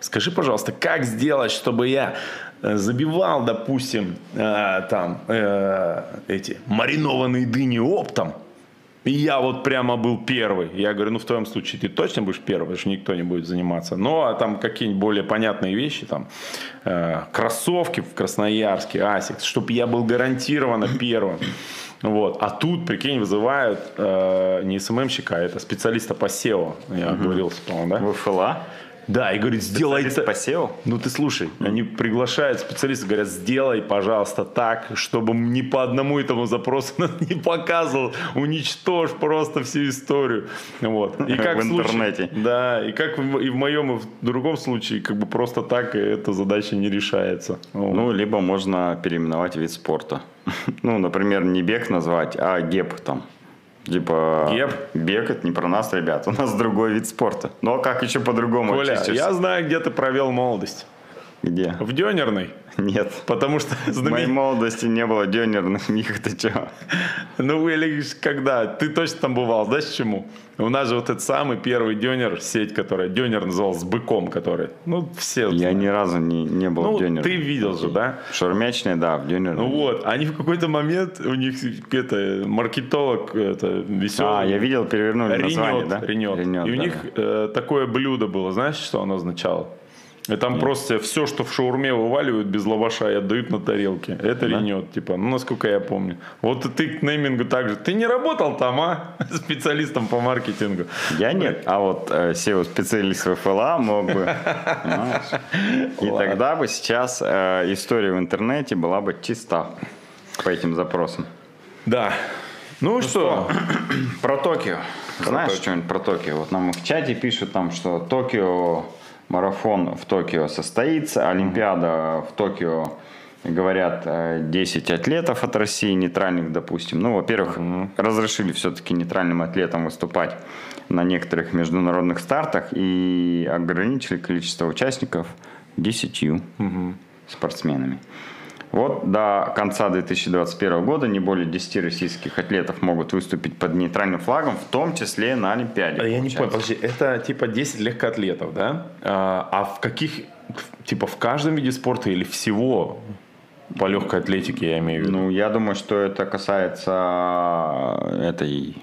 скажи, пожалуйста, как сделать, чтобы я э, забивал, допустим, э, там, э, эти маринованные дыни оптом, и я вот прямо был первый. Я говорю, ну в твоем случае ты точно будешь первый, потому что никто не будет заниматься. Ну а там какие-нибудь более понятные вещи, там э, кроссовки в Красноярске, Asics, чтобы я был гарантированно первым. Вот. А тут, прикинь, вызывают э, не SMM щика, а это специалиста по SEO. Я говорил, по-моему, да? ВФЛА? Да, и говорит, сделай это. по SEO? Ну ты слушай, они приглашают специалистов, говорят, сделай, пожалуйста, так, чтобы ни по одному этому запросу не показывал, уничтожь просто всю историю. Вот. И как В случае- интернете. да, и как в- и в моем, и в другом случае, как бы просто так эта задача не решается. Вот. Ну, либо можно переименовать вид спорта. Ну, например, не бег назвать, а геп там. Типа, Геп? бег это не про нас, ребят, у нас другой вид спорта. Ну, а как еще по-другому Коля, я знаю, где ты провел молодость. Где? В Дёнерной. Нет. Потому что В моей молодости не было дёнерных них, ты чё? Ну, или когда? Ты точно там бывал, знаешь почему? У нас же вот этот самый первый дёнер, сеть, которая дёнер называлась с быком, который, ну, все Я знают. ни разу не, не был Ну, в дёнерных. ты видел же, да? Шаурмячные, да, в дёнерных. Ну вот, они в какой-то момент, у них это, маркетолог это, веселый. А, я видел, перевернули название, Ренет, да? ренет. Ренет, И у да, них э, такое блюдо было, знаешь, что оно означало? И там просто все, что в шаурме вываливают без лаваша и отдают на тарелке. Это ренет, типа, ну, насколько я помню. Вот и ты к неймингу также. Ты не работал там, а? Специалистом по маркетингу. Я нет, а вот э, SEO-специалист ФЛА мог бы. И тогда бы сейчас э, история в интернете была бы чиста по этим запросам. Да. Ну, что? Про Токио. Знаешь что-нибудь про Токио? Вот нам в чате пишут там, что Токио, марафон в Токио состоится, Олимпиада в Токио, говорят, э, 10 атлетов от России, нейтральных, допустим. Ну, во-первых, разрешили все-таки нейтральным атлетам выступать на некоторых международных стартах и ограничили количество участников 10 спортсменами. Вот до конца 2021 года не более 10 российских атлетов могут выступить под нейтральным флагом, в том числе на Олимпиаде. А Я не понял, получается. подожди, это типа 10 легкоатлетов, да? А, а в каких, типа в каждом виде спорта или всего по легкой атлетике, я имею в виду? Ну, я думаю, что это касается этой...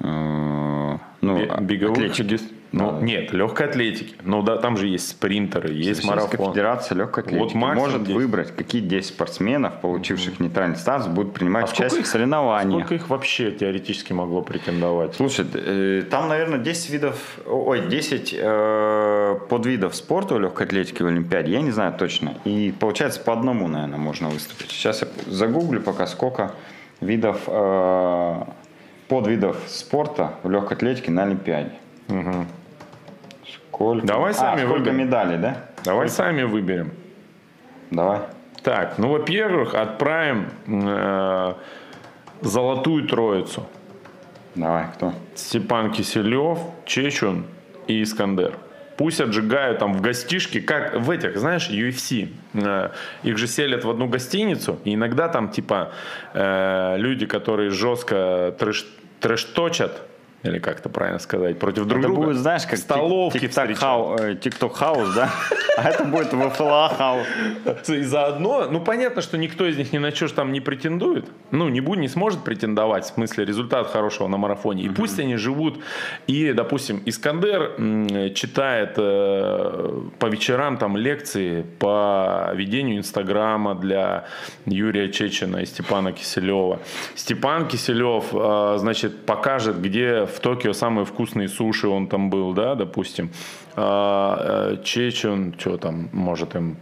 э, ну, Бе- беговых атлетики. Ну, Да. нет, легкой атлетики. Ну, да, там же есть спринтеры, есть марафон. Федерация легкой атлетики Вот может 10. выбрать, какие 10 спортсменов, получивших нейтральный статус, будут принимать А участие их- в соревнованиях. Сколько их вообще теоретически могло претендовать? Слушай, э, там, наверное, 10 видов, ой, 10 э, подвидов спорта в легкой атлетике в Олимпиаде, я не знаю точно. И получается по одному, наверное, можно выступить. Сейчас я загуглю пока, сколько видов, э, подвидов спорта в легкой атлетике на Олимпиаде. Сколько? Давай А, сами сколько выберем. медалей, да? Давай сами выберем. Давай. Так, ну, во-первых, отправим э, золотую троицу. Давай, кто? Степан Киселев, Чечун и Искандер. Пусть отжигают там в гостишке, как в этих, знаешь, UFC. Э, Их же селят в одну гостиницу, и иногда там типа э, люди, которые жестко trash, trash talk ат, или как это правильно сказать, против друг Это друга. будет, знаешь, как TikTok hou- э, house, да? А это будет ВФЛА house. И заодно, ну понятно, что никто из них ни на что там не претендует. Ну, не будет, не сможет претендовать, в смысле результат хорошего на марафоне. И пусть они живут. И, допустим, Искандер читает э, по вечерам там лекции по ведению Инстаграма для Юрия Чечина и Степана Киселева. Степан Киселев, э, значит, покажет, где в Токио самые вкусные суши он там был, да, допустим. А, э, Чечен, что там может им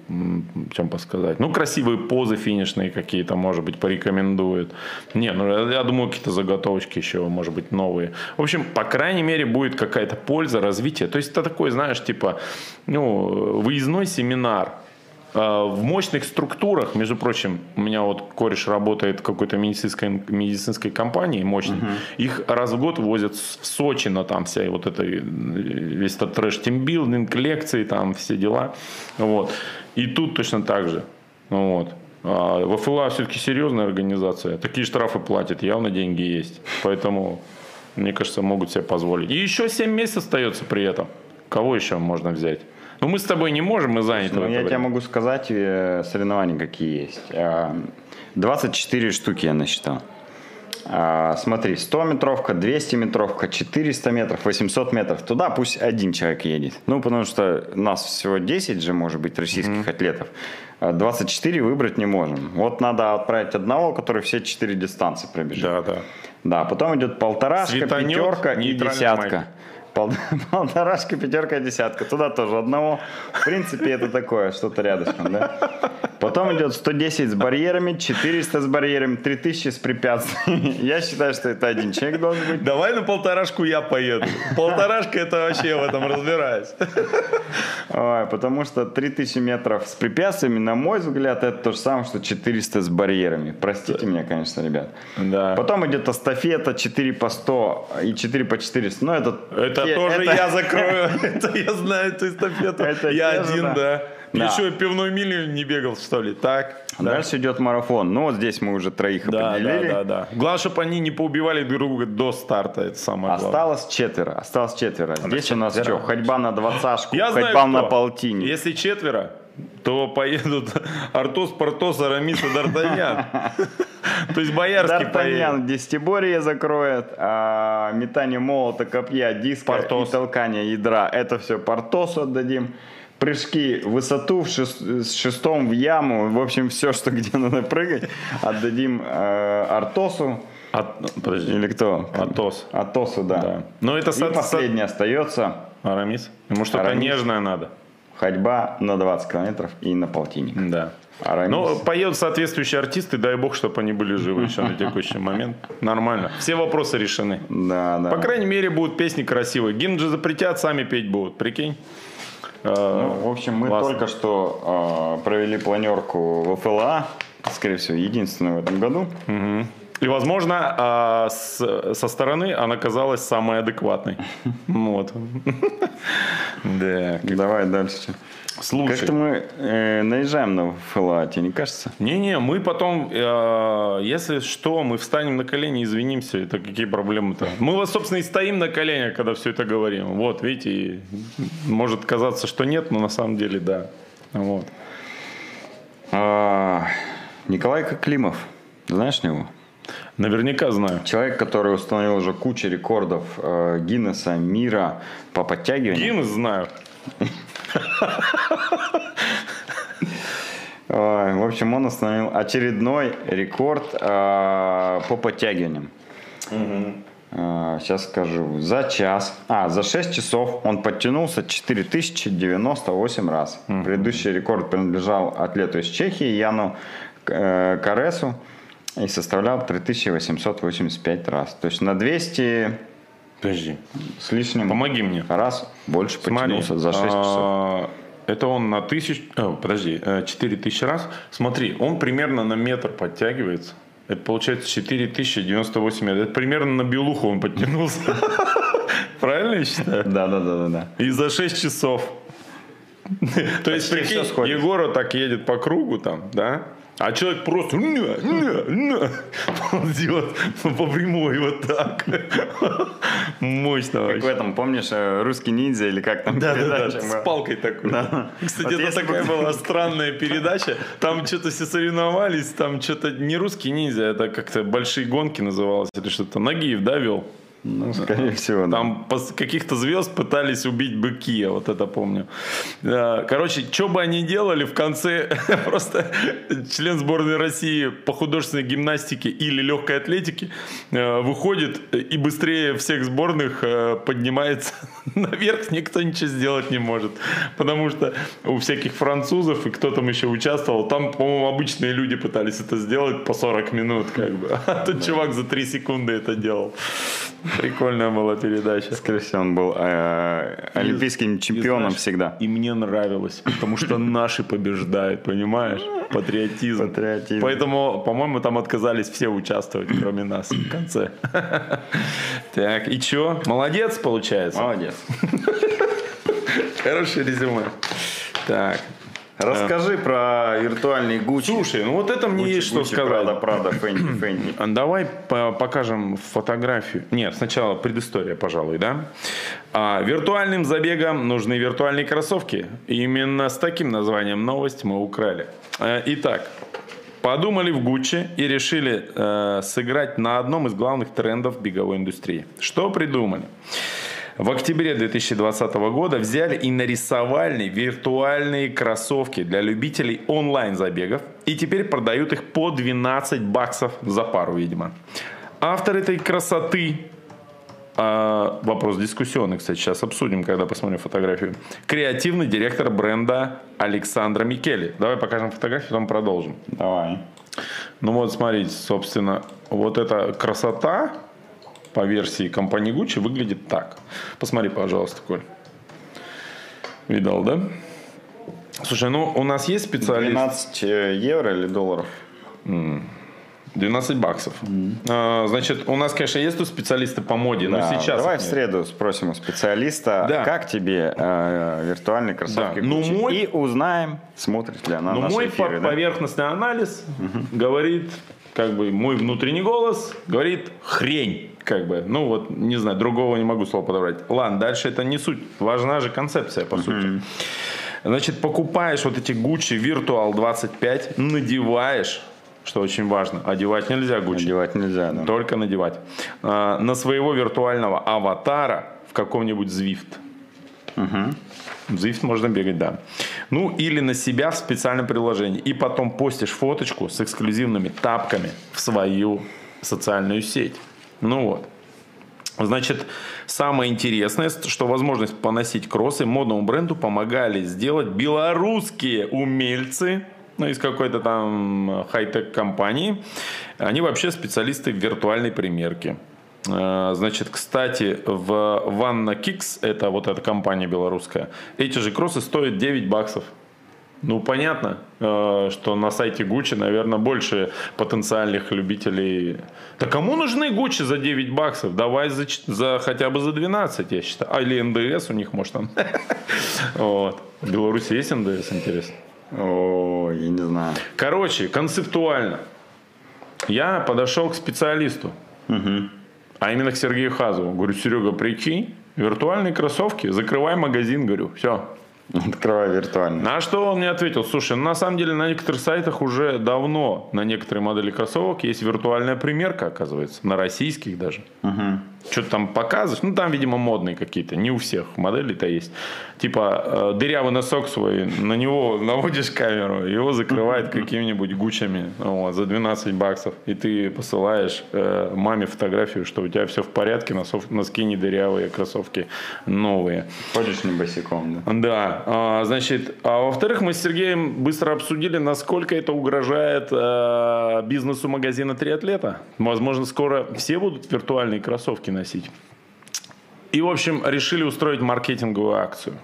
чем подсказать? Ну, красивые позы финишные какие-то, может быть, порекомендует. Не, ну, я думаю, какие-то заготовочки еще, может быть, новые. В общем, по крайней мере, будет какая-то польза, развитие. То есть, это такой, знаешь, типа, ну, выездной семинар. А, В мощных структурах, между прочим, у меня вот кореш работает в какой-то медицинской, медицинской компании мощной. Их раз в год возят в Сочи на там вся вот это, э, весь этот трэш тимбилдинг, лекции, там все дела. Вот. И тут точно так же. Вот. А ВФЛА все-таки серьезная организация. Такие штрафы платят, явно деньги есть. Поэтому, мне кажется, могут себе позволить. И еще 7 месяцев остается при этом. Кого еще можно взять? Ну, мы с тобой не можем, мы заняты Ну, я тебе время. могу сказать э, соревнования, какие есть. А, 24 штуки я насчитал. А, Смотри, 100 метровка, 200 метровка, 400 метров, 800 метров. Туда пусть один человек едет. Ну, потому что нас всего 10 же, может быть, российских атлетов. А 24 выбрать не можем. Вот надо отправить одного, который все 4 дистанции пробежит. Да, да. Да, потом идет полторашка, Светанет, пятерка и десятка. майк. Пол- Полторашка, пятерка, десятка. Туда тоже одного. В принципе, это такое, что-то рядышком, да? Потом идет 110 с барьерами, 400 с барьерами, 3000 с препятствиями. Я считаю, что это один человек должен быть. Давай на полторашку я поеду. Полторашка это вообще в этом разбираюсь. Ой, потому что 3000 метров с препятствиями, на мой взгляд, это то же самое, что 400 с барьерами. Простите меня, конечно, ребят. Да. Потом идет эстафета 4 по 100 и 4 по 400. Ну, это, Это тоже это- я закрою. Это я знаю эту эстафету. Я один, да. да. Да. что, пивной милю не бегал, что ли? Так. Да. Дальше идет марафон. Ну, вот здесь мы уже троих Да, да, определили. да, да. Главное, чтобы они не поубивали друг друга до старта. Это самое главное. Осталось четверо. Осталось четверо. Здесь у нас четверо. что? Ходьба на двадцашку, Я знаю, ходьба на кто. полтинник. Если четверо, то поедут Артос, Портос, Арамис и Д'Артаньян. То есть Боярский Д'Артаньян десятиборье закроет, а метание молота, копья, диска Портос. и толкание ядра. Это все Портосу отдадим. прыжки в высоту, в шес- с шестом в яму, в общем, все, что где надо прыгать, отдадим э, Артосу. От- подожди. Или кто? Атос. Атосу, да. Да. Ну, это И со- последний остается Арамис. Ему что-то Арамис. нежное надо. Ходьба на 20 километров и на полтинник. Да. Арамис. Ну, поедут соответствующие артисты, дай бог, чтобы они были живы еще на текущий момент. Нормально. Все вопросы решены. да, да. По крайней мере, будут песни красивые. Гимн же запретят, сами петь будут, прикинь. Ну, Э, в общем, мы Классно. только что э, провели планерку в ФЛА, скорее всего, единственную в этом году. И, возможно, а, с- со стороны она казалась самой адекватной. Вот. Да. Давай дальше. Слушай. Как-то мы э, наезжаем на ФЛА, тебе не кажется? Не-не, мы потом, э, если что, мы встанем на колени, извинимся. Это какие проблемы-то? Мы, вот, собственно, и стоим на коленях, когда все это говорим. Вот, видите, и может казаться, что нет, но на самом деле да. Вот. А, Николай Коклимов, знаешь него? Наверняка знаю. Человек, который установил уже кучу рекордов э, Гиннесса мира по подтягиванию. Гиннес знаю. В общем, он установил очередной рекорд э, по подтягиваниям. Э, сейчас скажу. За час, а, за 6 часов он подтянулся 4098 раз. Предыдущий рекорд принадлежал атлету из Чехии Яну э, Каресу и составлял 3885 раз. То есть на 200 Подожди. с лишним Помоги мне. раз больше Смотри, подтянулся за 6 часов. а, Это он на тысяч... подожди, э, 4000 раз. Смотри, он примерно на метр подтягивается. Это получается 4098 метров. Это примерно на белуху он подтянулся. Правильно я считаю? Да, да, да, да, да. И за 6 часов. То есть, прикинь. Егора так едет по кругу там, да? А человек просто «Ня, ня, ня». ползет по прямой вот так. Мощно Как в этом, помнишь, э, русский ниндзя или как там Да, да, да, передача с палкой такой. Да. Кстати, Вот это такая бы- была странная передача. Там что-то все соревновались, там что-то не русский ниндзя, это как-то большие гонки называлось или что-то. Нагиев, да, вел? Ну, скорее всего, да. Там каких-то звезд пытались убить быки, я вот это помню. Короче, что бы они делали, в конце просто член сборной России по художественной гимнастике или легкой атлетике э, выходит и быстрее всех сборных э, поднимается наверх, никто ничего сделать не может. Потому что у всяких французов и кто там еще участвовал, там, по-моему, обычные люди пытались это сделать по 40 минут, как бы. А тут чувак за 3 секунды это делал. Прикольная была передача. Скорее всего, он был э, олимпийским чемпионом всегда. И мне нравилось, потому что наши побеждают, понимаешь? Патриотизм. Патриотизм. Поэтому, по-моему, там отказались все участвовать, кроме нас в конце. Так, и чё? Молодец, получается? Молодец. Хорошее резюме. Так. Расскажи про виртуальный Гуччи. Слушай, ну вот это мне Гуччи, есть что Гуччи, сказать. Прада, Прада, Фенди, Фенди. Давай по- покажем фотографию. Нет, сначала предыстория, пожалуй, да? А, виртуальным забегам нужны виртуальные кроссовки. Именно с таким названием новость мы украли. Э, Итак, подумали в Гуччи и решили э, сыграть на одном из главных трендов беговой индустрии. Что придумали? В октябре 2020 года взяли и нарисовали виртуальные кроссовки для любителей онлайн-забегов и теперь продают их по 12 баксов за пару, видимо. Автор этой красоты а, вопрос дискуссионный, кстати, сейчас обсудим, когда посмотрим фотографию. Креативный директор бренда Александра Микели. Давай покажем фотографию, потом продолжим. Давай. Ну вот, смотрите, собственно, вот эта красота по версии компании Gucci выглядит так. Посмотри, пожалуйста, Коль. Видал, да? Слушай, ну у нас есть специалист... 12 э, евро или долларов? 12 баксов. А, значит, у нас, конечно, есть тут специалисты по моде, но Да, сейчас... Давай в среду спросим у специалиста, Да. как тебе э, виртуальные кроссовки Да. Ну, мой- И узнаем, смотрит ли она Но наши мой эфиры. по- да? поверхностный анализ говорит, как бы мой внутренний голос говорит хрень, как бы. Ну вот, не знаю, другого не могу слова подобрать. Ладно, дальше это не суть. Важна же концепция, по сути. Значит, покупаешь вот эти Gucci Virtual 25, надеваешь, что очень важно, одевать нельзя Gucci. Одевать нельзя, да. Только надевать. А, на своего виртуального аватара в каком-нибудь Zwift. В Zwift можно бегать, да. Ну, или на себя в специальном приложении. И потом постишь фоточку с эксклюзивными тапками в свою социальную сеть. Ну вот. Значит, самое интересное, что возможность поносить кроссы модному бренду помогали сделать белорусские умельцы, ну, из какой-то там хай-тек компании. Они вообще специалисты в виртуальной примерке. Э, Значит, кстати, в Ванна Кикс, это вот эта компания белорусская, эти же кроссы стоят 9 баксов. Ну, понятно, э, что на сайте Гуччи, наверное, больше потенциальных любителей. Да кому нужны Гуччи за 9 баксов? Давай за, за хотя бы за 12, я считаю. А, или НДС у них, может, там. Вот. В Беларуси есть НДС, интересно? О, я не знаю. Короче, концептуально. Я подошел к специалисту, а именно к Сергею Хазову. Говорю, Серега, прикинь, виртуальные кроссовки, закрывай магазин, говорю, все. Открывай виртуально. На что он мне ответил, слушай, на самом деле на некоторых сайтах уже давно на некоторые модели кроссовок есть виртуальная примерка, оказывается, на российских даже. Что-то там показываешь, ну там, видимо, модные какие-то, не у всех моделей-то есть. Типа э, дырявый носок свой, на него наводишь камеру, его закрывает какими-нибудь гучами вот, за 12 баксов, и ты посылаешь э, маме фотографию, что у тебя все в порядке, носов, носки не дырявые, кроссовки новые. Ходишь не босиком, да? Да, а, значит, а во-вторых, мы с Сергеем быстро обсудили, насколько это угрожает э, бизнесу магазина «Триатлета». Возможно, скоро все будут виртуальные кроссовки носить. И, в общем, решили устроить маркетинговую акцию.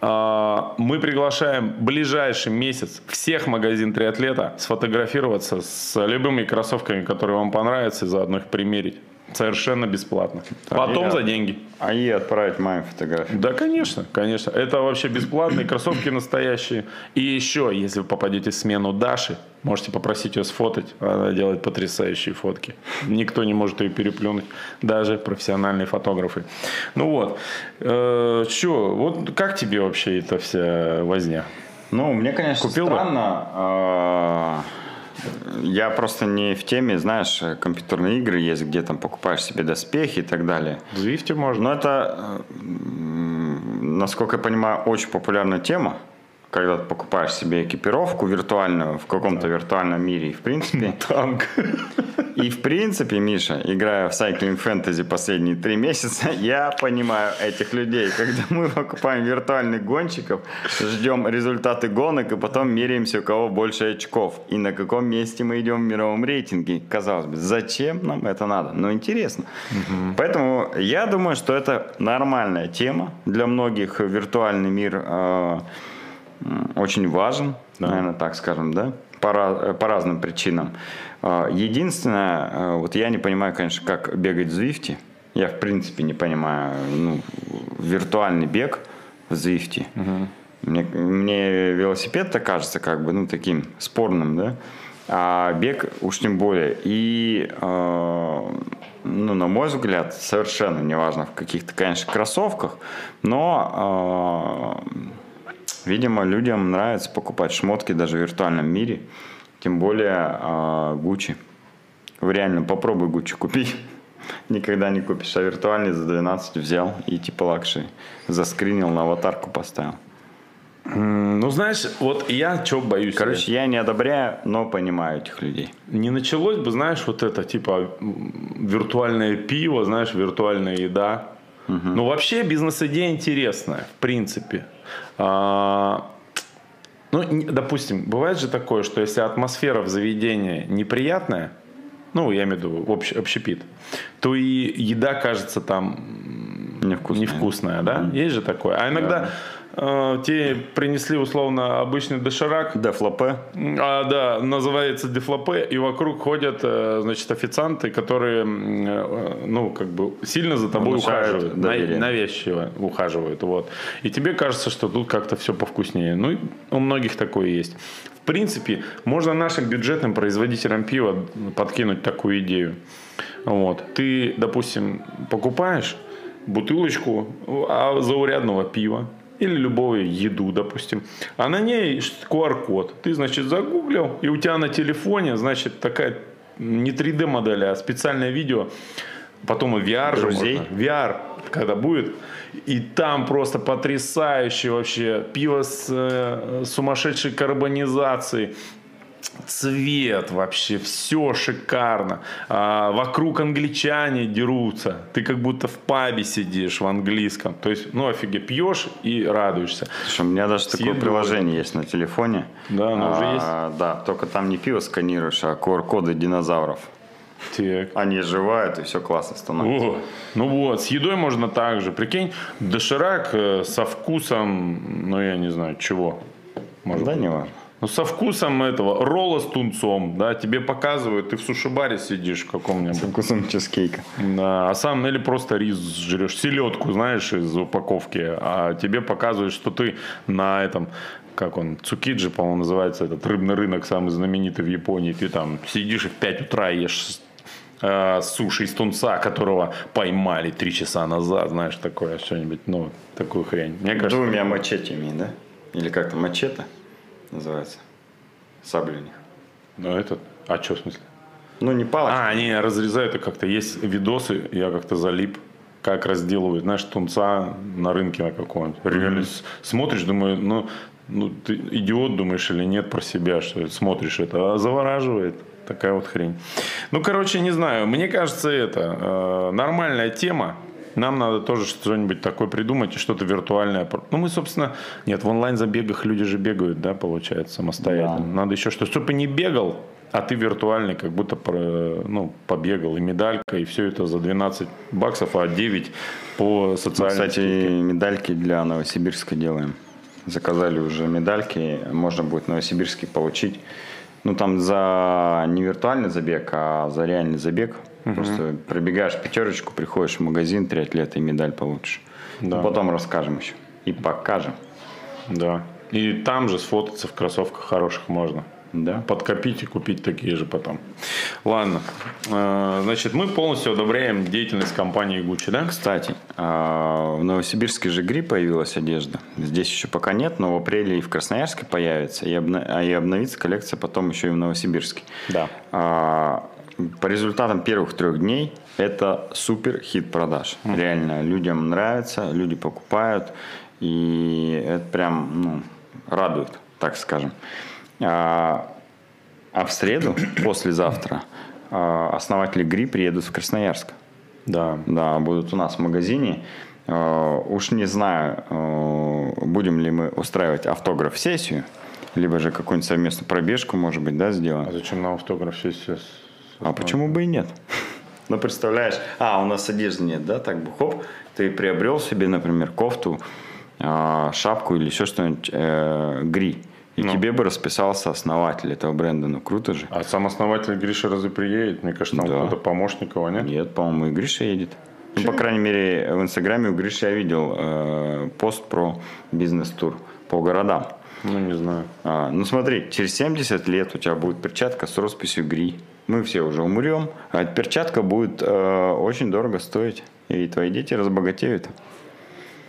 А, Мы приглашаем ближайший месяц всех магазин триатлета сфотографироваться с любыми кроссовками, которые вам понравятся, и заодно их примерить. Совершенно бесплатно. Потом я- за деньги. А ей отправить маме фотографию. Да, конечно, конечно. Это вообще бесплатные кроссовки настоящие. И еще, если вы попадете в смену Даши, можете попросить ее сфотать. Она делает потрясающие фотки. Никто не может ее переплюнуть, даже профессиональные фотографы. Ну вот. Че, вот как тебе вообще эта вся возня? Ну, мне, конечно, Купил бы? странно. а, Я просто не в теме, знаешь, компьютерные игры есть, где там покупаешь себе доспехи и так далее. В Звифте можно. Но это, насколько я понимаю, очень популярная тема, когда ты покупаешь себе экипировку виртуальную в каком-то виртуальном мире. И в принципе, Танк. и в принципе, Миша, играя в Cycling Fantasy последние три месяца, я понимаю этих людей. Когда мы покупаем виртуальных гонщиков, ждем результаты гонок и потом меряемся, у кого больше очков и на каком месте мы идем в мировом рейтинге. Казалось бы, зачем нам это надо? Но интересно. Поэтому я думаю, что это нормальная тема для многих. Виртуальный мир э, очень важен, наверное, так скажем, да, по, э, по разным причинам. А, Единственное, э, вот я не понимаю, конечно, как бегать в Звифте. Я, в принципе, не понимаю, ну, виртуальный бег в Звифте. Мне, мне велосипед-то кажется как бы, ну, таким спорным, да, а бег уж тем более. И, э, ну, на мой взгляд, совершенно неважно в каких-то, конечно, кроссовках, но э, Видимо, людям нравится покупать шмотки даже в виртуальном мире. Тем более а, Гуччи. В реальном попробуй Гуччи купить. Никогда не купишь. А виртуальный за 12 взял и типа luxury. Заскринил, на аватарку поставил. Ну, знаешь, вот я чего боюсь. Короче, я не одобряю, но понимаю этих людей. не началось бы, знаешь, вот это, типа, виртуальное пиво, знаешь, виртуальная еда. Ну, вообще бизнес-идея интересная, в принципе. А, ну, допустим, бывает же такое, что если атмосфера в заведении неприятная, ну, я имею в виду общ- общепит, то и еда кажется там Невкусная. невкусная, да? Есть же такое. А иногда э, тебе принесли условно обычный доширак, Да, флопе. а, да, называется дефлопе, и вокруг ходят, э, значит, официанты, которые, э, ну, как бы сильно за тобой ухаживают, на- навязчиво ухаживают, вот. И тебе кажется, что тут как-то все повкуснее. Ну, у многих такое есть. В принципе, можно нашим бюджетным производителям пива подкинуть такую идею. Вот. Ты, допустим, покупаешь бутылочку а, заурядного пива или любого еду, допустим, а на ней QR-код. Ты, значит, загуглил, и у тебя на телефоне, значит, такая не 3D модель, а специальное видео Потом и VR же Друзей? можно. VR, когда будет. И там просто потрясающе вообще. Пиво с э, сумасшедшей карбонизацией. Цвет вообще, все шикарно. А, вокруг англичане дерутся. Ты как будто в пабе сидишь в английском. То есть, ну офиге, пьешь и радуешься. Слушай, у меня даже такое едой. приложение есть на телефоне. Да, оно уже А, Да, только там не пиво сканируешь, а QR-коды динозавров. Так. Они оживают, и все классно становится. О, ну вот, с едой можно так же. Прикинь, доширак э, со вкусом, ну я не знаю, чего. Может Да быть. не важно. Ну, со вкусом этого ролла с тунцом, да, тебе показывают, ты в суши-баре сидишь в каком-нибудь. Вкусом чизкейка. Да, а сам или просто рис жрешь, селедку, знаешь, из упаковки, а тебе показывают, что ты на этом, как он, Цукиджи, по-моему, называется, этот рыбный рынок самый знаменитый в Японии, ты там сидишь и в 5 утра ешь э, суши из тунца, которого поймали три часа назад, знаешь, такое что-нибудь, ну, такую хрень. Мне кажется, Двумя мачетями, да? Или как-то мачете называется? Сабли у них. ну, этот, а что в смысле? Ну, не палочка. А, они разрезают и как-то. Есть видосы, я как-то залип, как разделывают, знаешь, тунца на рынке на каком-нибудь. Реально с- смотришь, думаю, ну, ну, ты идиот думаешь или нет про себя, что смотришь это, а завораживает. Такая вот хрень. Ну, короче, не знаю. Мне кажется, это э, нормальная тема. Нам надо тоже что-нибудь такое придумать и что-то виртуальное. Ну, мы, собственно, нет, в онлайн-забегах люди же бегают, да, получается, самостоятельно. Надо еще что, чтобы не бегал, а ты виртуальный, как будто ну, побегал, и медалька, и все это за 12 баксов, а 9 по Мы, социальной Кстати, медальки для Новосибирска делаем. Заказали уже медальки. Можно будет в Новосибирске получить. Ну, там за не виртуальный забег, а за реальный забег. Просто пробегаешь пятерочку, приходишь в магазин, триатлет и медаль получишь. Да. Ну, потом расскажем еще. И покажем. Да. И там же сфотаться в кроссовках хороших можно. Да. Подкопить и купить такие же потом. Ладно. Э, Значит, мы полностью одобряем деятельность компании Gucci, да? Кстати, а, в Новосибирске же гри появилась одежда. Здесь еще пока нет, но в апреле и в Красноярске появится. И, а и обновится коллекция потом еще и в Новосибирске. Да. А, По результатам первых трех дней это супер хит продаж. Реально, людям нравится, люди покупают. И это прям ну, радует, так скажем. А, а в среду, послезавтра, а, основатели ГРИ приедут в Красноярск. Да. Да, будут у нас в магазине. Э, Уж не знаю, э, будем ли мы устраивать автограф-сессию, либо же какую-нибудь совместную пробежку, может быть, да, А сделаем. зачем нам автограф сессия? А почему бы и нет? Ну, представляешь, а, у нас одежды нет, да, так бы, хоп, ты приобрел себе, например, кофту, а, шапку или еще что-нибудь, э, гри, и Ну. тебе бы расписался основатель этого бренда, ну, круто же. А сам основатель Гриша разве приедет? Мне кажется, там Да. кто-то помощник его, нет? Нет, по-моему, и Гриша едет. Ну, по крайней мере, в Инстаграме у Гриши я видел э, пост про бизнес-тур по городам. Ну, не знаю. А, ну смотри, через 70 лет у тебя будет перчатка с росписью ГРИ. Мы все уже умрем, а эта перчатка будет э, очень дорого стоить. И твои дети разбогатеют.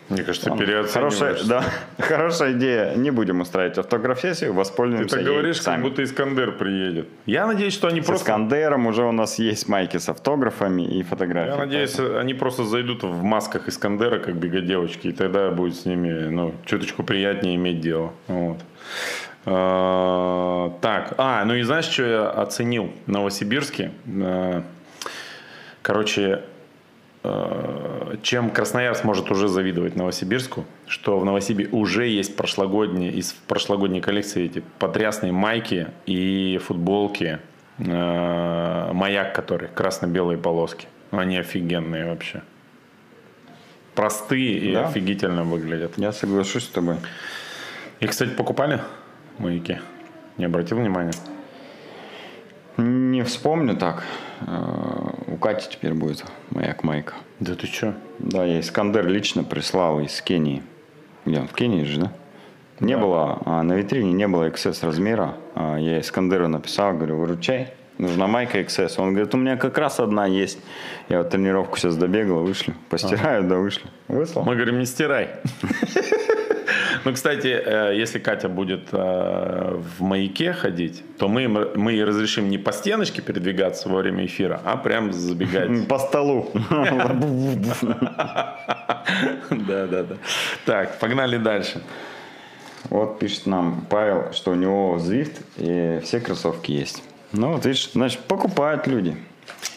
Мне кажется, Хорошая, переоцениваешь. да, хорошая идея. Не будем устраивать автограф-сессию, Ты воспользуемся так ей говоришь, как сами. будто Искандер приедет. Я надеюсь, что они С просто... Искандером уже у нас есть майки с автографами и фотографиями. Я надеюсь, они просто зайдут в масках Искандера, как бегодевочки, и тогда будет с ними, ну, чуточку приятнее иметь дело. Вот. А, Так, а, ну и знаешь, что я оценил в Новосибирске? А, Короче, чем Красноярск может уже завидовать Новосибирску, что в Новосибирске уже есть прошлогодние, из прошлогодней коллекции эти потрясные майки и футболки, э, маяк который, красно-белые полоски. Они офигенные вообще. Простые и Да. офигительно выглядят. Я соглашусь с тобой. И, кстати, покупали маяки? Не обратил внимания? Не вспомню так. Э, У Кати теперь будет маяк майка. Да ты что? Да, я Искандер лично прислал из Кении. Где он? В Кении же, да? Не было, а, на витрине не было XS размера. А, Я Искандеру написал, говорю, выручай, нужна майка XS. Он говорит, у меня как раз одна есть. Я вот тренировку сейчас добегал, вышли. Постираю, да вышли. Выслал. Мы говорим, не стирай. Ну, кстати, э, если Катя будет э, в маяке ходить, то мы, мы ей разрешим не по стеночке передвигаться во время эфира, а прям забегать. По столу. Да, да, да. Так, погнали дальше. Вот пишет нам Павел, что у него Zwift и все кроссовки есть. Ну, вот видишь, значит, покупают люди.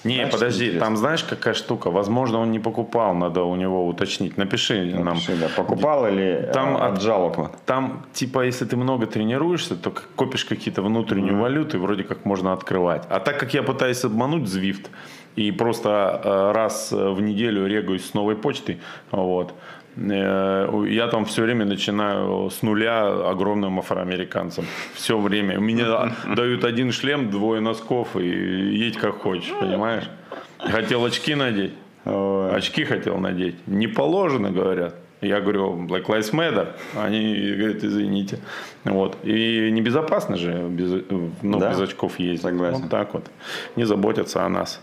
Не, Знаешь, подожди, интересно. там знаешь какая штука? Возможно, он не покупал, надо у него уточнить. Напиши нам. Напиши, да, покупал или Там там от- отжал Там, типа, если ты много тренируешься, то копишь какие-то внутреннюю валюту, и вроде как можно открывать. А так как я пытаюсь обмануть Zwift и просто э, раз э, в неделю регаюсь с новой почтой, вот, э, я там все время начинаю с нуля огромным афроамериканцем. Все время. Мне дают один шлем, двое носков и едь как хочешь, понимаешь? Хотел очки надеть. Очки хотел надеть. Не положено, говорят. Я говорю, Black Lives Matter. Они говорят, извините. Вот. И небезопасно же без, ну, Да, без очков ездить. согласен. Вот так вот. Не заботятся о нас.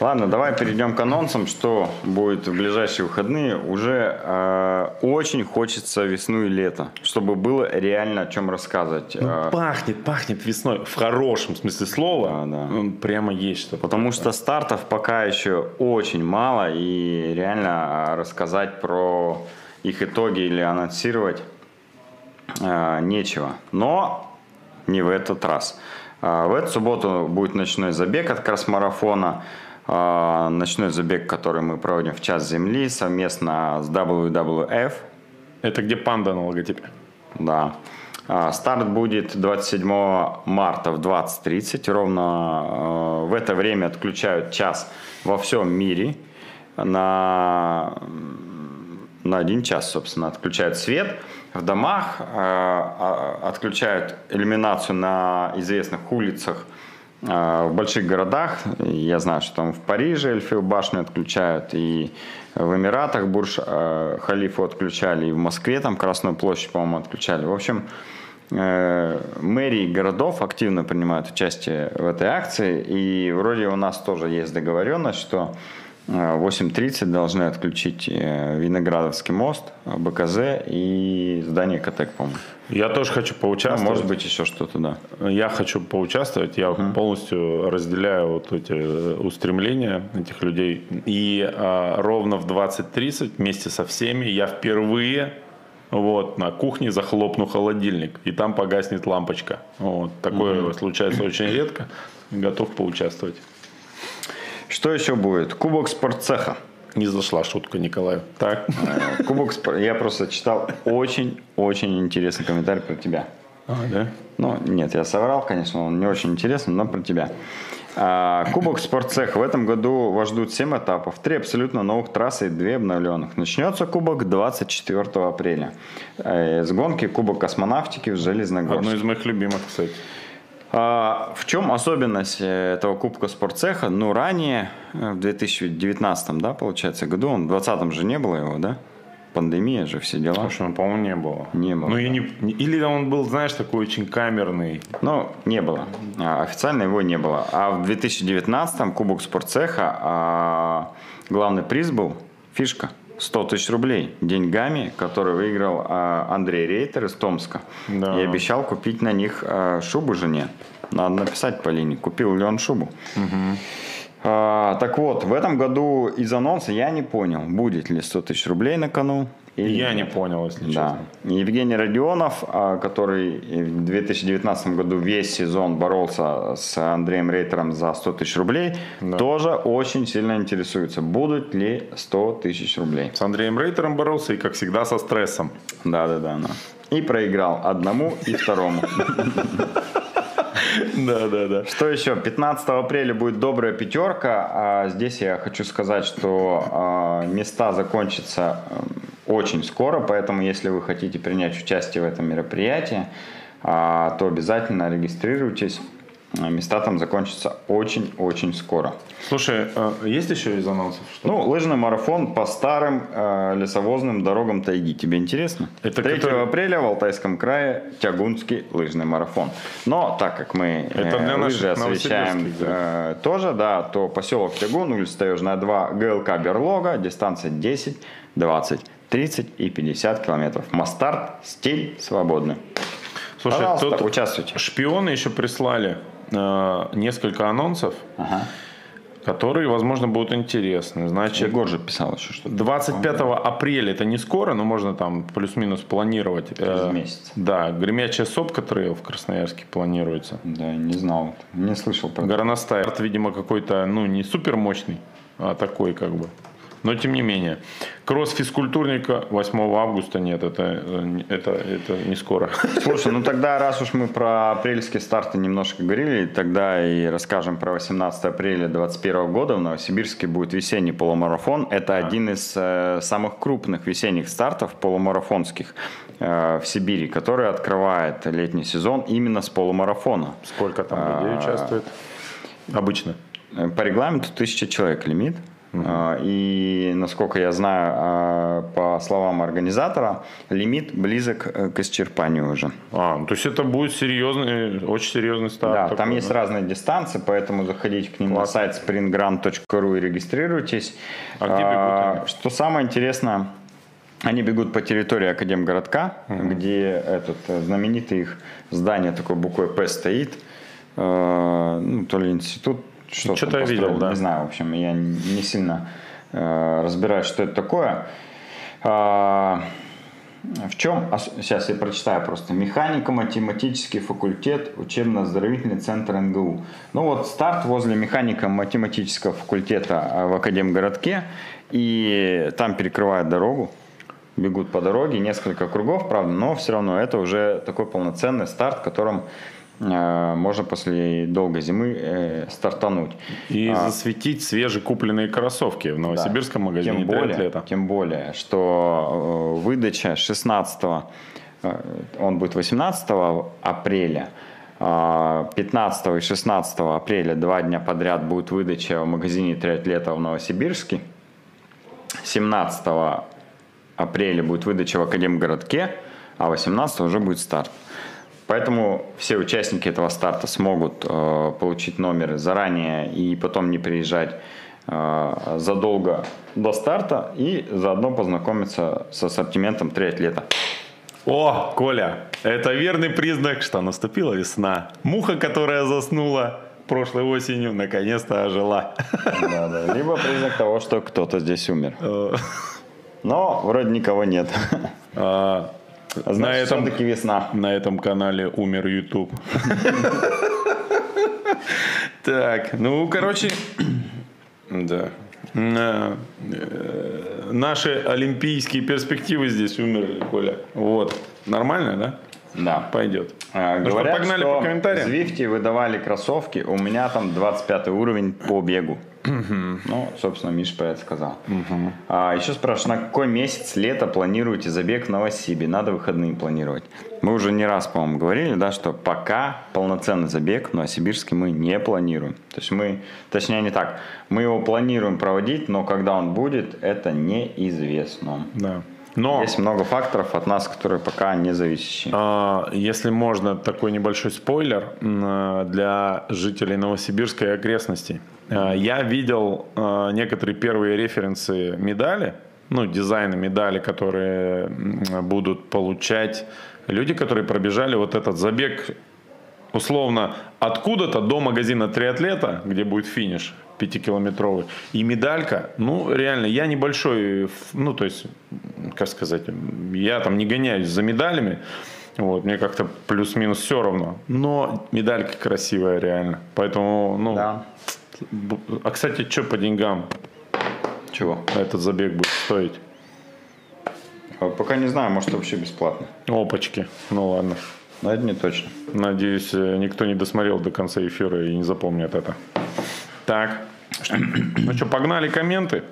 Ладно, давай перейдем к анонсам, что будет в ближайшие выходные. Уже э, очень хочется весну и лето, чтобы было реально о чем рассказывать. Э, Пахнет, пахнет весной. В хорошем смысле слова. Да, да. Ну, Прямо есть что-то. Потому что стартов пока еще очень мало, и реально рассказать про их итоги или анонсировать э, нечего. Но не в этот раз. А, В эту субботу будет ночной забег от кросс-марафона. А, Ночной забег, который мы проводим в час земли совместно с WWF. Это где панда на логотипе? Да. А, Старт будет 27 марта в 20.30. Ровно э, в это время отключают час во всем мире. На, на один час, собственно, отключают свет. В домах э, а, отключают иллюминацию на известных улицах в больших городах. Я знаю, что там в Париже Эльфил башню отключают, и в Эмиратах Бурж э, Халифу отключали, и в Москве там Красную площадь, по-моему, отключали. В общем, э, мэрии городов активно принимают участие в этой акции, и вроде у нас тоже есть договоренность, что 8.30 должны отключить э, Виноградовский мост, БКЗ и здание КТЭК, по-моему. Я тоже хочу Ну, поучаствовать. может быть, еще что-то, да. Я хочу поучаствовать, я полностью разделяю вот эти устремления этих людей. И а, ровно в 20.30 вместе со всеми я впервые вот, на кухне захлопну холодильник, и там погаснет лампочка. Вот, такое случается очень редко. Готов поучаствовать. Что еще будет? Кубок спортцеха. Не зашла шутка Николаю. Так. Э, Кубок спор- Я просто читал очень-очень интересный комментарий про тебя. А, да? Ну, нет, я соврал, конечно, он не очень интересный, но про тебя. А, Кубок спортцеха. В этом году вас ждут 7 этапов, 3 абсолютно новых трассы и 2 обновленных. Начнется кубок 24 апреля. Э, С гонки Кубок космонавтики в Железногорске. Одно из моих любимых, кстати. А, в чем особенность э, этого Кубка спортцеха? Ну, ранее, э, в 2019, да, получается, году, он в 2020 же не было его, да? Пандемия же, все дела. Слушай, ну, по-моему, не было. Не было, Ну, да. не, не- или он был, знаешь, такой очень камерный. Ну, не было. А, Официально его не было. А в 2019-м Кубок спортцеха а, главный приз был фишка. 100 тысяч рублей деньгами, который выиграл а, Андрей Рейтер из Томска. Да. И обещал купить на них а, шубу жене. Надо написать Полине, купил ли он шубу. А, так вот, в этом году из анонса я не понял, будет ли 100 тысяч рублей на кону. Или Я не понял, если Да. честно. Евгений Родионов, а, который в 2019 году весь сезон боролся с Андреем Рейтером за 100 тысяч рублей, тоже очень сильно интересуется, будут ли 100 тысяч рублей. С Андреем Рейтером боролся и, как всегда, со стрессом. Да-да-да. да. И проиграл одному и второму. Да, да, да. Что еще? 15 апреля будет добрая пятерка. А здесь я хочу сказать, что а, места закончатся очень скоро, поэтому если вы хотите принять участие в этом мероприятии, а, то обязательно регистрируйтесь. А, Места там закончатся очень-очень скоро. Слушай, э, есть еще из анонсов? Что? Ну, лыжный марафон по старым э, лесовозным дорогам тайги. Тебе интересно? Это 3 который- апреля в Алтайском крае Тягунский лыжный марафон. Но так как мы э, Это для наших лыжи освещаем новосибирских э, тоже, да, то поселок Тягун, улица Таежная 2, ГЛК Берлога, дистанция 10-20 30 и 50 километров. Мастарт, стиль свободный. Слушай, Пожалуйста, тут участвуйте. шпионы еще прислали э, несколько анонсов, Ага. которые, возможно, будут интересны. Значит, Егор же писал еще что-то. 25 апреля, это не скоро, но можно там плюс-минус планировать. Через Э, месяц. Да, гремячая сопка трейл в Красноярске планируется. Да, не знал. Не слышал про. Горностай, видимо, какой-то, ну, не супер мощный, а такой как бы. Но тем не менее. Кросс физкультурника 8 августа нет, это, это, это не скоро. Слушай, ну тогда, раз уж мы про апрельские старты немножко говорили, тогда и расскажем про 18 апреля 2021 года. В Новосибирске будет весенний полумарафон. Это один из э, самых крупных весенних стартов полумарафонских э, в Сибири, который открывает летний сезон именно с полумарафона. Сколько там людей участвует? Обычно. Э, По регламенту 1000 человек лимит. А, И, насколько я знаю, а, по словам организатора, лимит близок э, к исчерпанию уже. А, ну, то есть это будет серьезный, очень серьезный старт. Да, такой, там есть да? разные дистанции, поэтому заходите к ним Классно. на сайт sprintgrant.ru и регистрируйтесь. А где бегут они? Что самое интересное, они бегут по территории Академгородка, где этот э, знаменитый их здание такой буквой П стоит. Э, Ну, то ли институт, что Что-то я видел, да. Не знаю, в общем, я не сильно э, разбираюсь, что это такое. А, в чем, сейчас я прочитаю просто, механико-математический факультет, учебно-оздоровительный центр НГУ. Ну вот старт возле механико-математического факультета а, в Академгородке, и там перекрывают дорогу, бегут по дороге, несколько кругов, правда, но все равно это уже такой полноценный старт, которым можно после долгой зимы э, стартануть. И А, засветить свежекупленные кроссовки в новосибирском магазине тем более. Тем более, что э, выдача 16 э, он будет 18 апреля, а 15 и 16 апреля два дня подряд будет выдача в магазине триатлета в Новосибирске. 17 апреля будет выдача в Академгородке, а 18 уже будет старт. Поэтому все участники этого старта смогут э, получить номеры заранее и потом не приезжать э, задолго до старта и заодно познакомиться с ассортиментом триатлета. О, Коля, это верный признак, что наступила весна. Муха, которая заснула прошлой осенью, наконец-то ожила. Да-да. Либо признак того, что кто-то здесь умер. Э, Но вроде никого нет. а, На Значит, этом, все-таки весна. на этом канале умер YouTube. Так, ну, короче, да. Э, Наши олимпийские перспективы здесь умерли, Коля. Вот. Нормально, да? Да. Пойдет. А, Ну что, Говорят, погнали что по комментариям? Звифти выдавали кроссовки, у меня там 25 уровень по бегу. Ну, собственно, Миша про это сказал. А, еще спрашиваю, на какой месяц лета планируете забег в Новосибе? Надо выходные планировать. Мы уже не раз, по-моему, говорили, да, что пока полноценный забег в Новосибирске мы не планируем. То есть мы, точнее не так, мы его планируем проводить, но когда он будет, это неизвестно. Да. Но Есть много факторов от нас, которые пока не зависящие. А, Если можно, такой небольшой спойлер для жителей Новосибирска и окрестностей. А, Я видел а, некоторые первые референсы медали, ну, дизайны медали, которые будут получать люди, которые пробежали вот этот забег условно откуда-то до магазина триатлета, где будет финиш пятикилометровый, и медалька, ну, реально, я небольшой, ну, то есть, как сказать, я там не гоняюсь за медалями, вот, мне как-то плюс-минус все равно, но медалька красивая реально, поэтому, ну, Да. а, кстати, что по деньгам Чего? этот забег будет стоить? А Пока не знаю, может вообще бесплатно. Опачки, ну ладно. Но это не точно. Надеюсь, никто не досмотрел до конца эфира и не запомнит это. Так. Ну что, погнали комменты?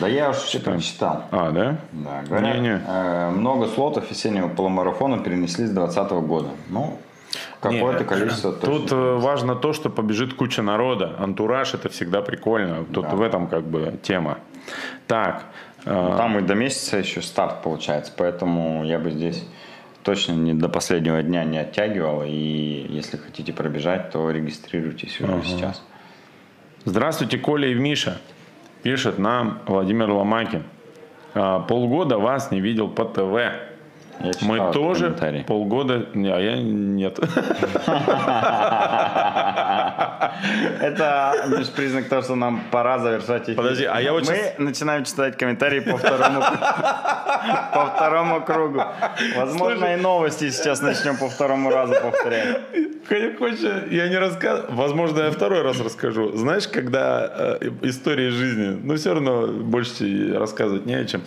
Да я уж все прочитал. А, да? Да, говорят, Не-не. э, много слотов весеннего полумарафона перенесли с 2020 года. Ну, какое-то Не, количество точно. Тут э, важно то, что побежит куча народа. Антураж это всегда прикольно. Тут Да. в этом как бы тема. Так. э, Там и до месяца еще старт получается, поэтому я бы здесь точно не до последнего дня не оттягивал. И если хотите пробежать, то регистрируйтесь уже сейчас. Здравствуйте, Коля и Миша. Пишет нам Владимир Ломакин. А, полгода вас не видел по ТВ. Мы тоже полгода... Не, а я нет. Это лишь признак того, что нам пора завершать эфир. Подожди, а я вот Мы начинаем читать комментарии по второму, по второму кругу. Возможно, Слушай. и новости сейчас начнем по второму разу повторять. Хочешь, я не рассказываю. Возможно, я второй раз расскажу. Знаешь, когда э, история жизни, но все равно больше рассказывать не о чем.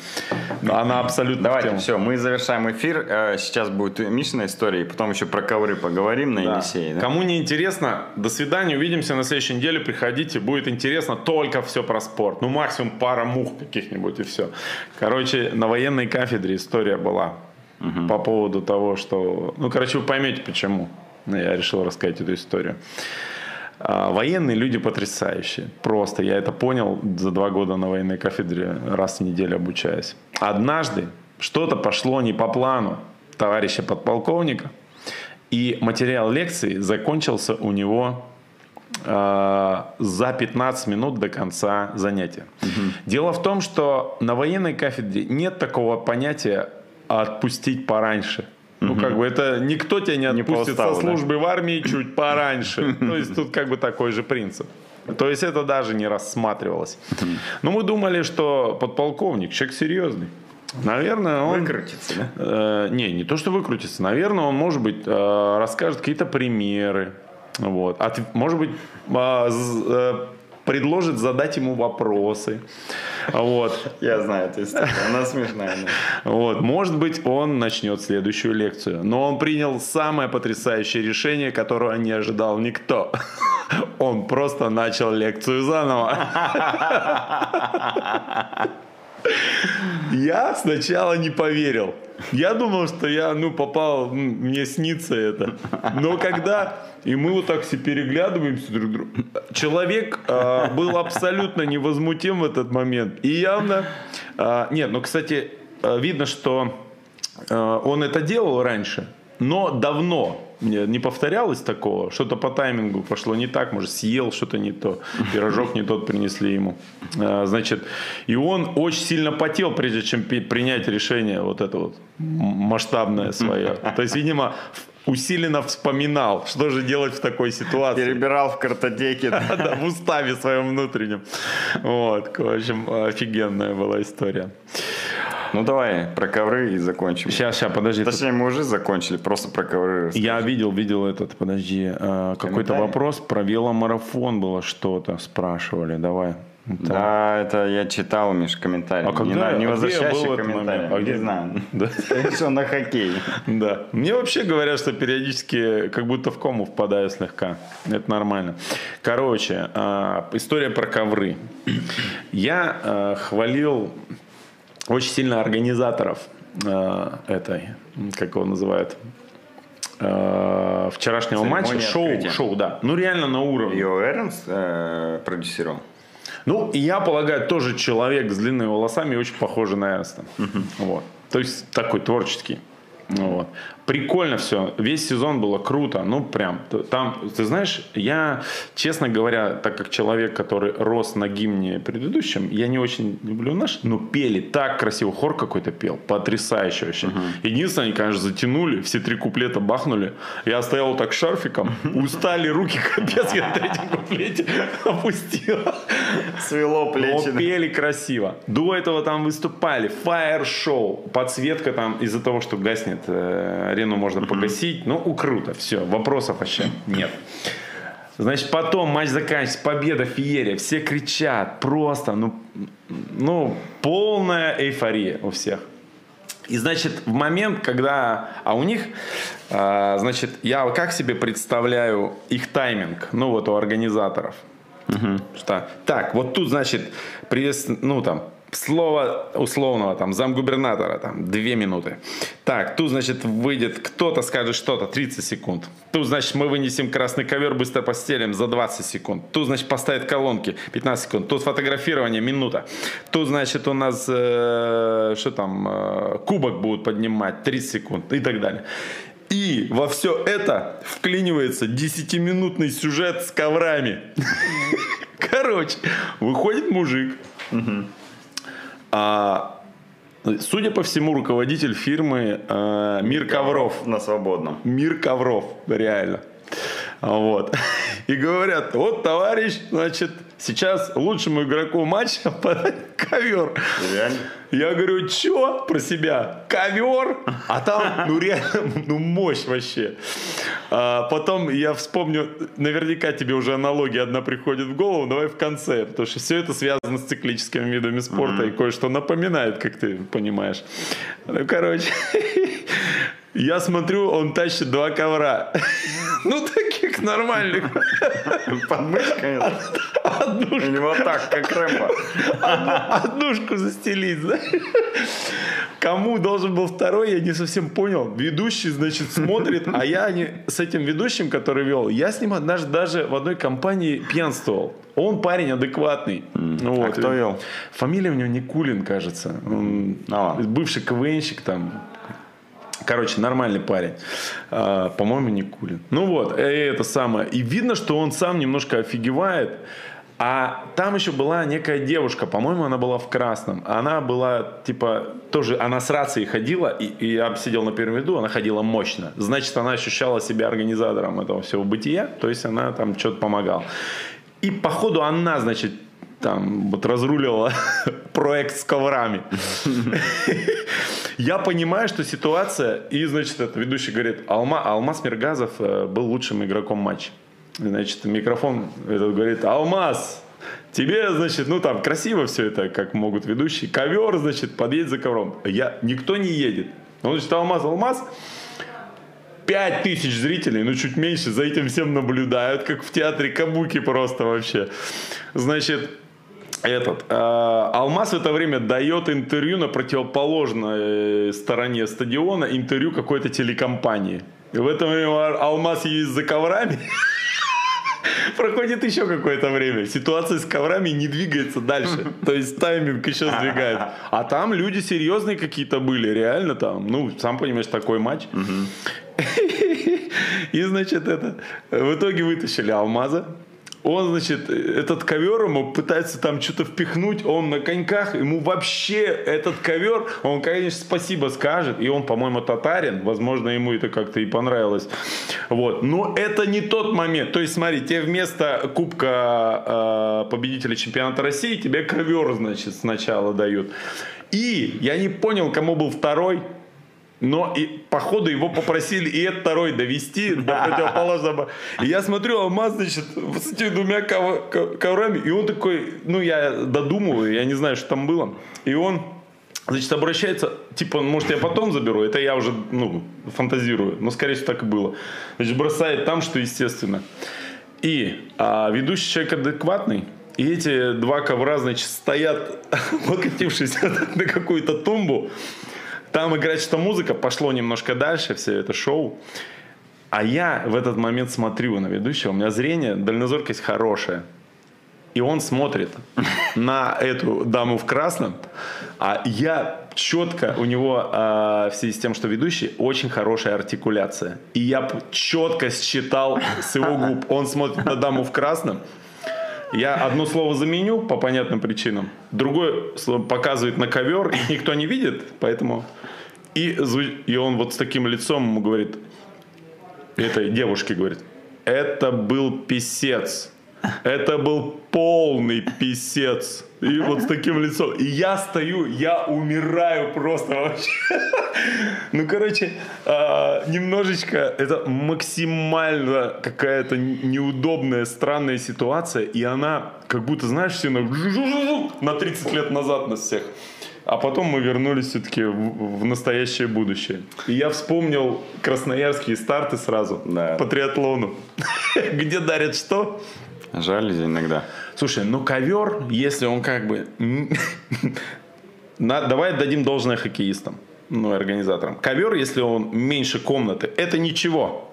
Но Она абсолютно Давайте, все, мы завершаем эфир. Э, Сейчас будет Мишина история, и потом еще про ковры поговорим на Да. Да? Кому не интересно, до свидания, увидимся на следующей неделе, приходите, будет интересно только все про спорт. Ну, максимум пара мух каких-нибудь и все. Короче, на военной кафедре история была по поводу того, что... Ну, короче, вы поймете, почему я решил рассказать эту историю. А, Военные люди потрясающие. Просто я это понял за два года на военной кафедре, раз в неделю обучаясь. Однажды что-то пошло не по плану товарища подполковника, и материал лекции закончился у него э, за 15 минут до конца занятия. Дело в том, что на военной кафедре нет такого понятия отпустить пораньше. Ну, как бы это никто тебя не Не отпустит уставу, со да? службы в армии чуть пораньше. То есть тут как бы такой же принцип. То есть это даже не рассматривалось. Но мы думали, что подполковник, человек серьезный. Наверное, он... Выкрутится, да? Э, не, не то, что выкрутится. Наверное, он, может быть, э, расскажет какие-то примеры. Вот. От- может быть, э, э, предложит задать ему вопросы. Вот. Я знаю эту историю, она смешная. Вот. Может быть, он начнет следующую лекцию. Но он принял самое потрясающее решение, которого не ожидал никто. Он просто начал лекцию заново. Я сначала не поверил. Я думал, что я, ну, попал, мне снится это. Но когда, и мы вот так все переглядываемся друг другу. Человек э, был абсолютно невозмутим в этот момент. И явно, э, нет, ну, кстати, э, видно, что э, он это делал раньше, но давно. Не повторялось такого, что-то по таймингу пошло не так, может, съел что-то не то, пирожок не тот принесли ему. А, Значит, и он очень сильно потел, прежде чем принять решение вот это вот масштабное свое. То есть, видимо, усиленно вспоминал, что же делать в такой ситуации. Перебирал в картотеке. да. Да, в уставе своем внутреннем. Вот, в общем, офигенная была история. Ну давай про ковры и закончим. Сейчас, сейчас, подожди. тут- Точнее, мы уже закончили, просто про ковры. расскажи. Я видел, видел этот, подожди, а, какой-то вопрос про веломарафон было что-то, спрашивали, давай. Да, это я читал, Миш, комментарий. А когда- не, на- не а возвращайся был в к этот комментариям. момент? А где- Не знаю. Да. Всего, на хоккей. Да. Мне вообще говорят, что периодически как будто в кому впадаю слегка. Это нормально. Короче, а, история про ковры. Я а, хвалил очень сильно организаторов а, этой, как его называют, а, вчерашнего матча. Шоу, открытия. шоу, да. Ну, реально на уровне. Йо Эрнс э, продюсировал. Ну, я полагаю, тоже человек с длинными волосами, очень похожий на Эрнста. Вот. То есть такой творческий. Вот. Прикольно все. Весь сезон было круто. Ну, прям. Там, ты знаешь, я, честно говоря, так как человек, который рос на гимне предыдущем, я не очень люблю наш, но пели так красиво. Хор какой-то пел. Потрясающе вообще. Единственное, они, конечно, затянули, все три куплета бахнули. Я стоял вот так шарфиком, устали руки, капец, я на третьем куплете опустил. Свело плечи. Но пели красиво. До этого там выступали. Фаер-шоу. Подсветка там из-за того, что гаснет, э, арену можно погасить. Ну, у, круто. Все. Вопросов вообще нет. Значит, потом матч заканчивается, победа, феерия, все кричат, просто, ну, ну, полная эйфория у всех. И, значит, в момент, когда... А у них, а, значит, я как себе представляю их тайминг, ну, вот у организаторов. Что, так, вот тут, значит, привес, ну, там, слово условного, там, замгубернатора, там, две минуты. Так, тут, значит, выйдет кто-то, скажет что-то, 30 секунд. Тут, значит, мы вынесем красный ковер, быстро постелим за 20 секунд. Тут, значит, поставят колонки, 15 секунд. Тут фотографирование, минута. Тут, значит, у нас, э, что там, э, кубок будут поднимать, 30 секунд и так далее. И во все это вклинивается 10-минутный сюжет с коврами. Короче, выходит мужик, а, Судя по всему, руководитель фирмы э, Мир Ковров. На свободном. Мир Ковров, реально. Вот. И говорят, вот товарищ, значит, сейчас лучшему игроку матча подать ковер. Реально? Я говорю, что про себя? Ковер? А там, ну реально, ну мощь вообще. А потом я вспомню, наверняка тебе уже аналогия одна приходит в голову, давай в конце, потому что все это связано с циклическими видами спорта и кое-что напоминает, как ты понимаешь. Ну, короче, я смотрю, он тащит два ковра. Ну, таких нормальных. Под мышкой? Или вот так, как Рэмбо? однушку застелить, знаешь. Кому должен был второй, я не совсем понял. Ведущий, значит, смотрит, а я не, с этим ведущим, который вел, я с ним однажды даже в одной компании пьянствовал. Он парень адекватный. Вот. А кто вел? Фамилия у него Никулин, кажется. Он А. бывший КВНщик там. Короче, нормальный парень. А, по-моему, Никулин. Ну вот, это самое. И видно, что он сам немножко офигевает. А там еще была некая девушка, по-моему, она была в красном. Она была, типа, тоже, она с рацией ходила, и, и я сидел на первом ряду, она ходила мощно. Значит, она ощущала себя организатором этого всего бытия, то есть она там что-то помогала. И, походу, она, значит, там вот разруливала проект с коврами. Я понимаю, что ситуация, и, значит, это ведущий говорит, Алма, Алмаз Миргазов э, был лучшим игроком матча. Значит, микрофон этот говорит, Алмаз, тебе, значит, ну там красиво все это, как могут ведущие. Ковер, значит, подъедь за ковром. Я, никто не едет. Он, значит, Алмаз, Алмаз, Пять тысяч зрителей, ну чуть меньше, за этим всем наблюдают, как в театре Кабуки просто вообще. Значит, этот э, Алмаз в это время дает интервью на противоположной э, стороне стадиона, интервью какой-то телекомпании. И в это время Алмаз ездит за коврами. Проходит еще какое-то время. Ситуация с коврами не двигается дальше. То есть тайминг еще сдвигает. А там люди серьезные какие-то были. Реально там. Ну, сам понимаешь, такой матч. И, значит, это... В итоге вытащили Алмаза. Он, значит, этот ковер ему пытается там что-то впихнуть, он на коньках, ему вообще этот ковер, он, конечно, спасибо скажет, и он, по-моему, татарин, возможно, ему это как-то и понравилось. Вот. Но это не тот момент. То есть, смотри, тебе вместо кубка э, победителя чемпионата России тебе ковер, значит, сначала дают. И я не понял, кому был второй. Но и, походу его попросили и этот второй довести до противоположного. И я смотрю, Алмаз, значит, с этими двумя ков- ко- коврами, и он такой, ну, я додумываю, я не знаю, что там было. И он, значит, обращается, типа, может, я потом заберу, это я уже, ну, фантазирую, но, скорее всего, так и было. Значит, бросает там, что естественно. И а, ведущий человек адекватный, и эти два ковра, значит, стоят, облокотившись на какую-то тумбу, там играет что музыка, пошло немножко дальше все это шоу. А я в этот момент смотрю на ведущего, у меня зрение, дальнозоркость хорошая. И он смотрит на эту даму в красном, а я четко, у него а, в связи с тем, что ведущий, очень хорошая артикуляция. И я четко считал с его губ. Он смотрит на даму в красном, я одно слово заменю по понятным причинам, другое слово показывает на ковер, их никто не видит, поэтому... И, и он вот с таким лицом ему говорит, этой девушке говорит, это был писец. Это был полный писец. И вот с таким лицом. И я стою, я умираю просто вообще. Ну, короче, а, немножечко это максимально какая-то неудобная, странная ситуация. И она как будто, знаешь, все на, на 30 лет назад нас всех. А потом мы вернулись все-таки в, в настоящее будущее. И я вспомнил красноярские старты сразу Да. по триатлону. Где дарят что? Жаль иногда. Слушай, ну ковер, если он как бы... Давай дадим должное хоккеистам, ну, и организаторам. Ковер, если он меньше комнаты, это ничего.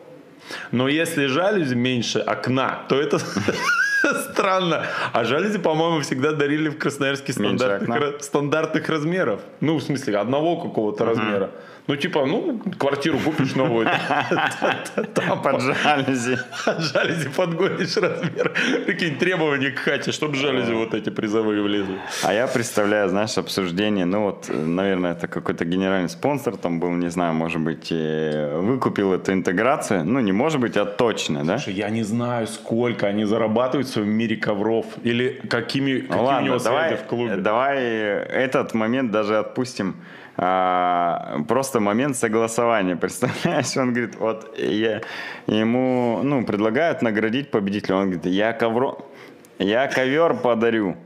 Но если жалюзи меньше окна, то это странно. А жалюзи, по-моему, всегда дарили в Красноярске стандартных, стандартных размеров. Ну, в смысле, одного какого-то размера. Ну, типа, ну, квартиру купишь новую. Там Под жалюзи. под жалюзи подгонишь размер. Такие требования к хате, чтобы жалюзи вот эти призовые влезли. А я представляю, знаешь, обсуждение, ну вот, наверное, это какой-то генеральный спонсор там был, не знаю, может быть, выкупил эту интеграцию, ну не может быть, а точно, да? Слушай, я не знаю, сколько они зарабатывают в своем мире ковров. Или какими, Ну у него давай, в клубе. давай этот момент даже отпустим. А, просто момент согласования. Представляешь, он говорит, вот я, ему ну, предлагают наградить победителя. Он говорит, я ковро, я ковер подарю.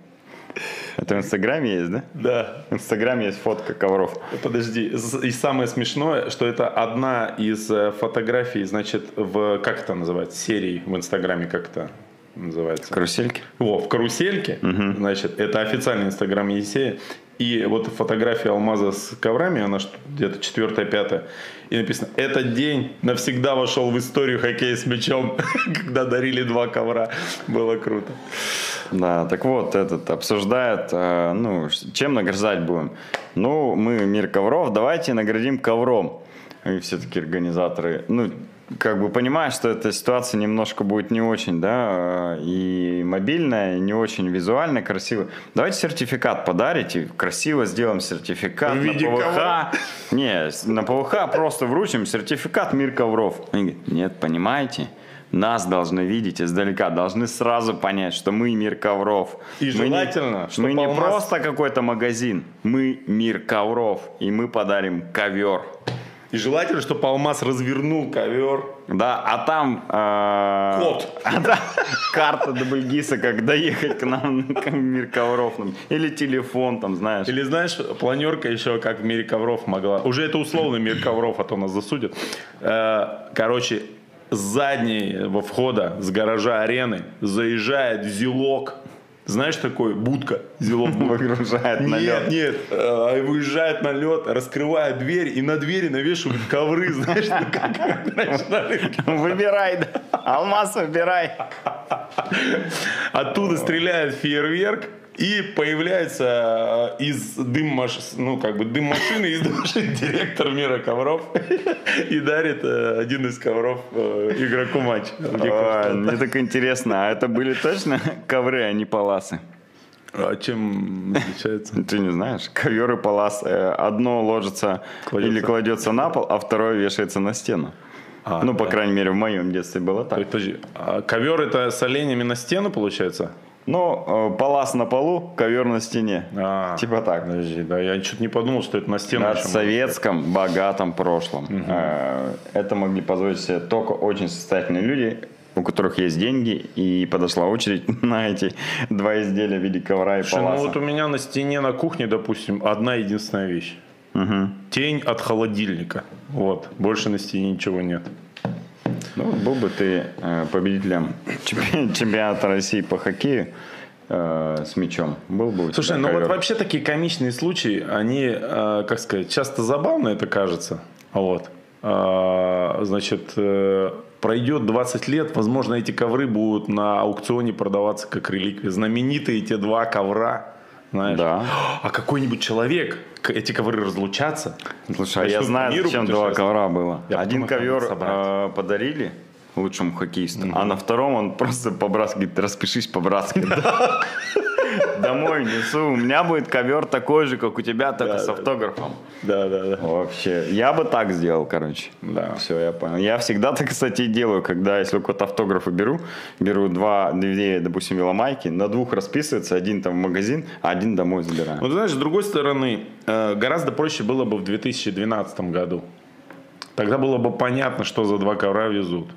Это в Инстаграме есть, да? Да. В Инстаграме есть фотка ковров. Подожди, и самое смешное, что это одна из э, фотографий, значит, в, как это называется, серии в Инстаграме, как это называется? Карусельки? О, в карусельке, значит, это официальный инстаграм Есея. И вот фотография алмаза с коврами, она где-то четвертая, пятая. И написано, этот день навсегда вошел в историю хоккея с мячом, когда дарили два ковра. Было круто. Да, так вот, этот обсуждает, э, ну, чем награждать будем. Ну, мы мир ковров, давайте наградим ковром. И все-таки организаторы, ну, как бы понимают, что эта ситуация немножко будет не очень, да, э, и мобильная, и не очень визуально красиво. Давайте сертификат подарите, красиво сделаем сертификат В на ПВХ. ковра? Не, на ПВХ просто вручим сертификат мир ковров. Они говорят, нет, понимаете, нас должны видеть издалека, должны сразу понять, что мы мир ковров. И Мы не- желательно, чтоб мы не просто какой-то магазин, мы мир ковров, и мы подарим ковер. И желательно, чтобы Алмаз развернул ковер. Да, а там... э, Код. а там карта Дубльгиса, как доехать к нам в мир ковров. Или телефон, там, знаешь. Или знаешь, планерка еще как в мире ковров могла. Уже это условный мир ковров, а то нас засудят. Э, Короче, с заднего входа с гаража арены заезжает зилок. Знаешь, такой будка, будка. Выгружает на Нет, лед. нет, э, выезжает на лед, раскрывает дверь и на двери навешивают ковры, знаешь, как. Выбирай. Алмаз выбирай. Оттуда стреляет фейерверк, и появляется э, из дым маш... ну как бы дым машины, из машины директор мира ковров и дарит э, один из ковров э, игроку матча. Ой, Мне так интересно, а это были точно ковры, а не паласы? А чем отличается? Ты не знаешь, ковер и палас. Одно ложится Кладется. или кладется на пол, а второе вешается на стену. А, ну, по да. крайней мере, в моем детстве было так. Подожди, а ковер это с оленями на стену получается? Ну, э, палас на полу, ковер на стене. А, Типа так. Подожди, да, я что-то не подумал, что это на стену. На советском богатом прошлом. Э, Это могли позволить себе только очень состоятельные люди, у которых есть деньги, и подошла очередь на эти два изделия в виде ковра и Слушай, ну паласа. вот у меня на стене на кухне, допустим, одна единственная вещь. Мгм. Тень от холодильника. Вот. Больше на стене ничего нет. Ну, был бы ты э, победителем чемпи- чемпионата России по хоккею э, с мячом. Был бы Слушай, ну вот ковер. вообще такие комичные случаи, они, э, как сказать, часто забавно это кажется. Вот. А, Значит, пройдет 20 лет, возможно, эти ковры будут на аукционе продаваться как реликвия. Знаменитые те два ковра. Знаешь? Да. А какой-нибудь человек, эти ковры разлучатся. Слушай, а я знаю, зачем два ковра было. Я Один ковер э, подарили лучшему хоккеисту, а на втором он просто по-братски распишись по-братски. Домой несу. У меня будет ковер такой же, как у тебя, только Да, с автографом. Да, да, да. Вообще, я бы так сделал, короче. Да. Все, я понял. Я всегда так, кстати, делаю, когда если какой-то автографы беру, беру два, две, допустим, веломайки, на двух расписывается, один там в магазин, а один домой забираю. Ну, ты знаешь, с другой стороны, э, гораздо проще было бы в 2012 году. Тогда было бы понятно, что за два ковра везут.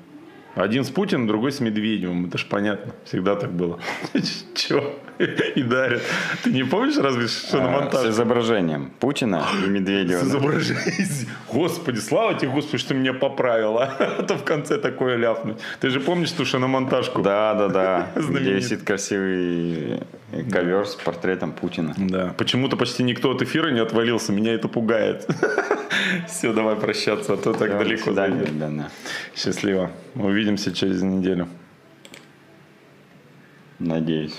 Один с Путиным, другой с Медведевым. Это ж понятно. Всегда так было. Чего? И дарят. Ты не помнишь разве, что на А, С монтаже? изображением Путина и Медведева. С изображением. Господи, слава тебе, Господи, что меня поправил. А то в конце такое ляпнуть. Ты же помнишь ту шиномонтажку? Да, да, да. Где висит красивый ковер с портретом Путина. Да. Почему-то почти никто от эфира не отвалился. Меня это пугает. Все, давай прощаться, а то так далеко зайдет. Счастливо. Увидимся через неделю. Надеюсь.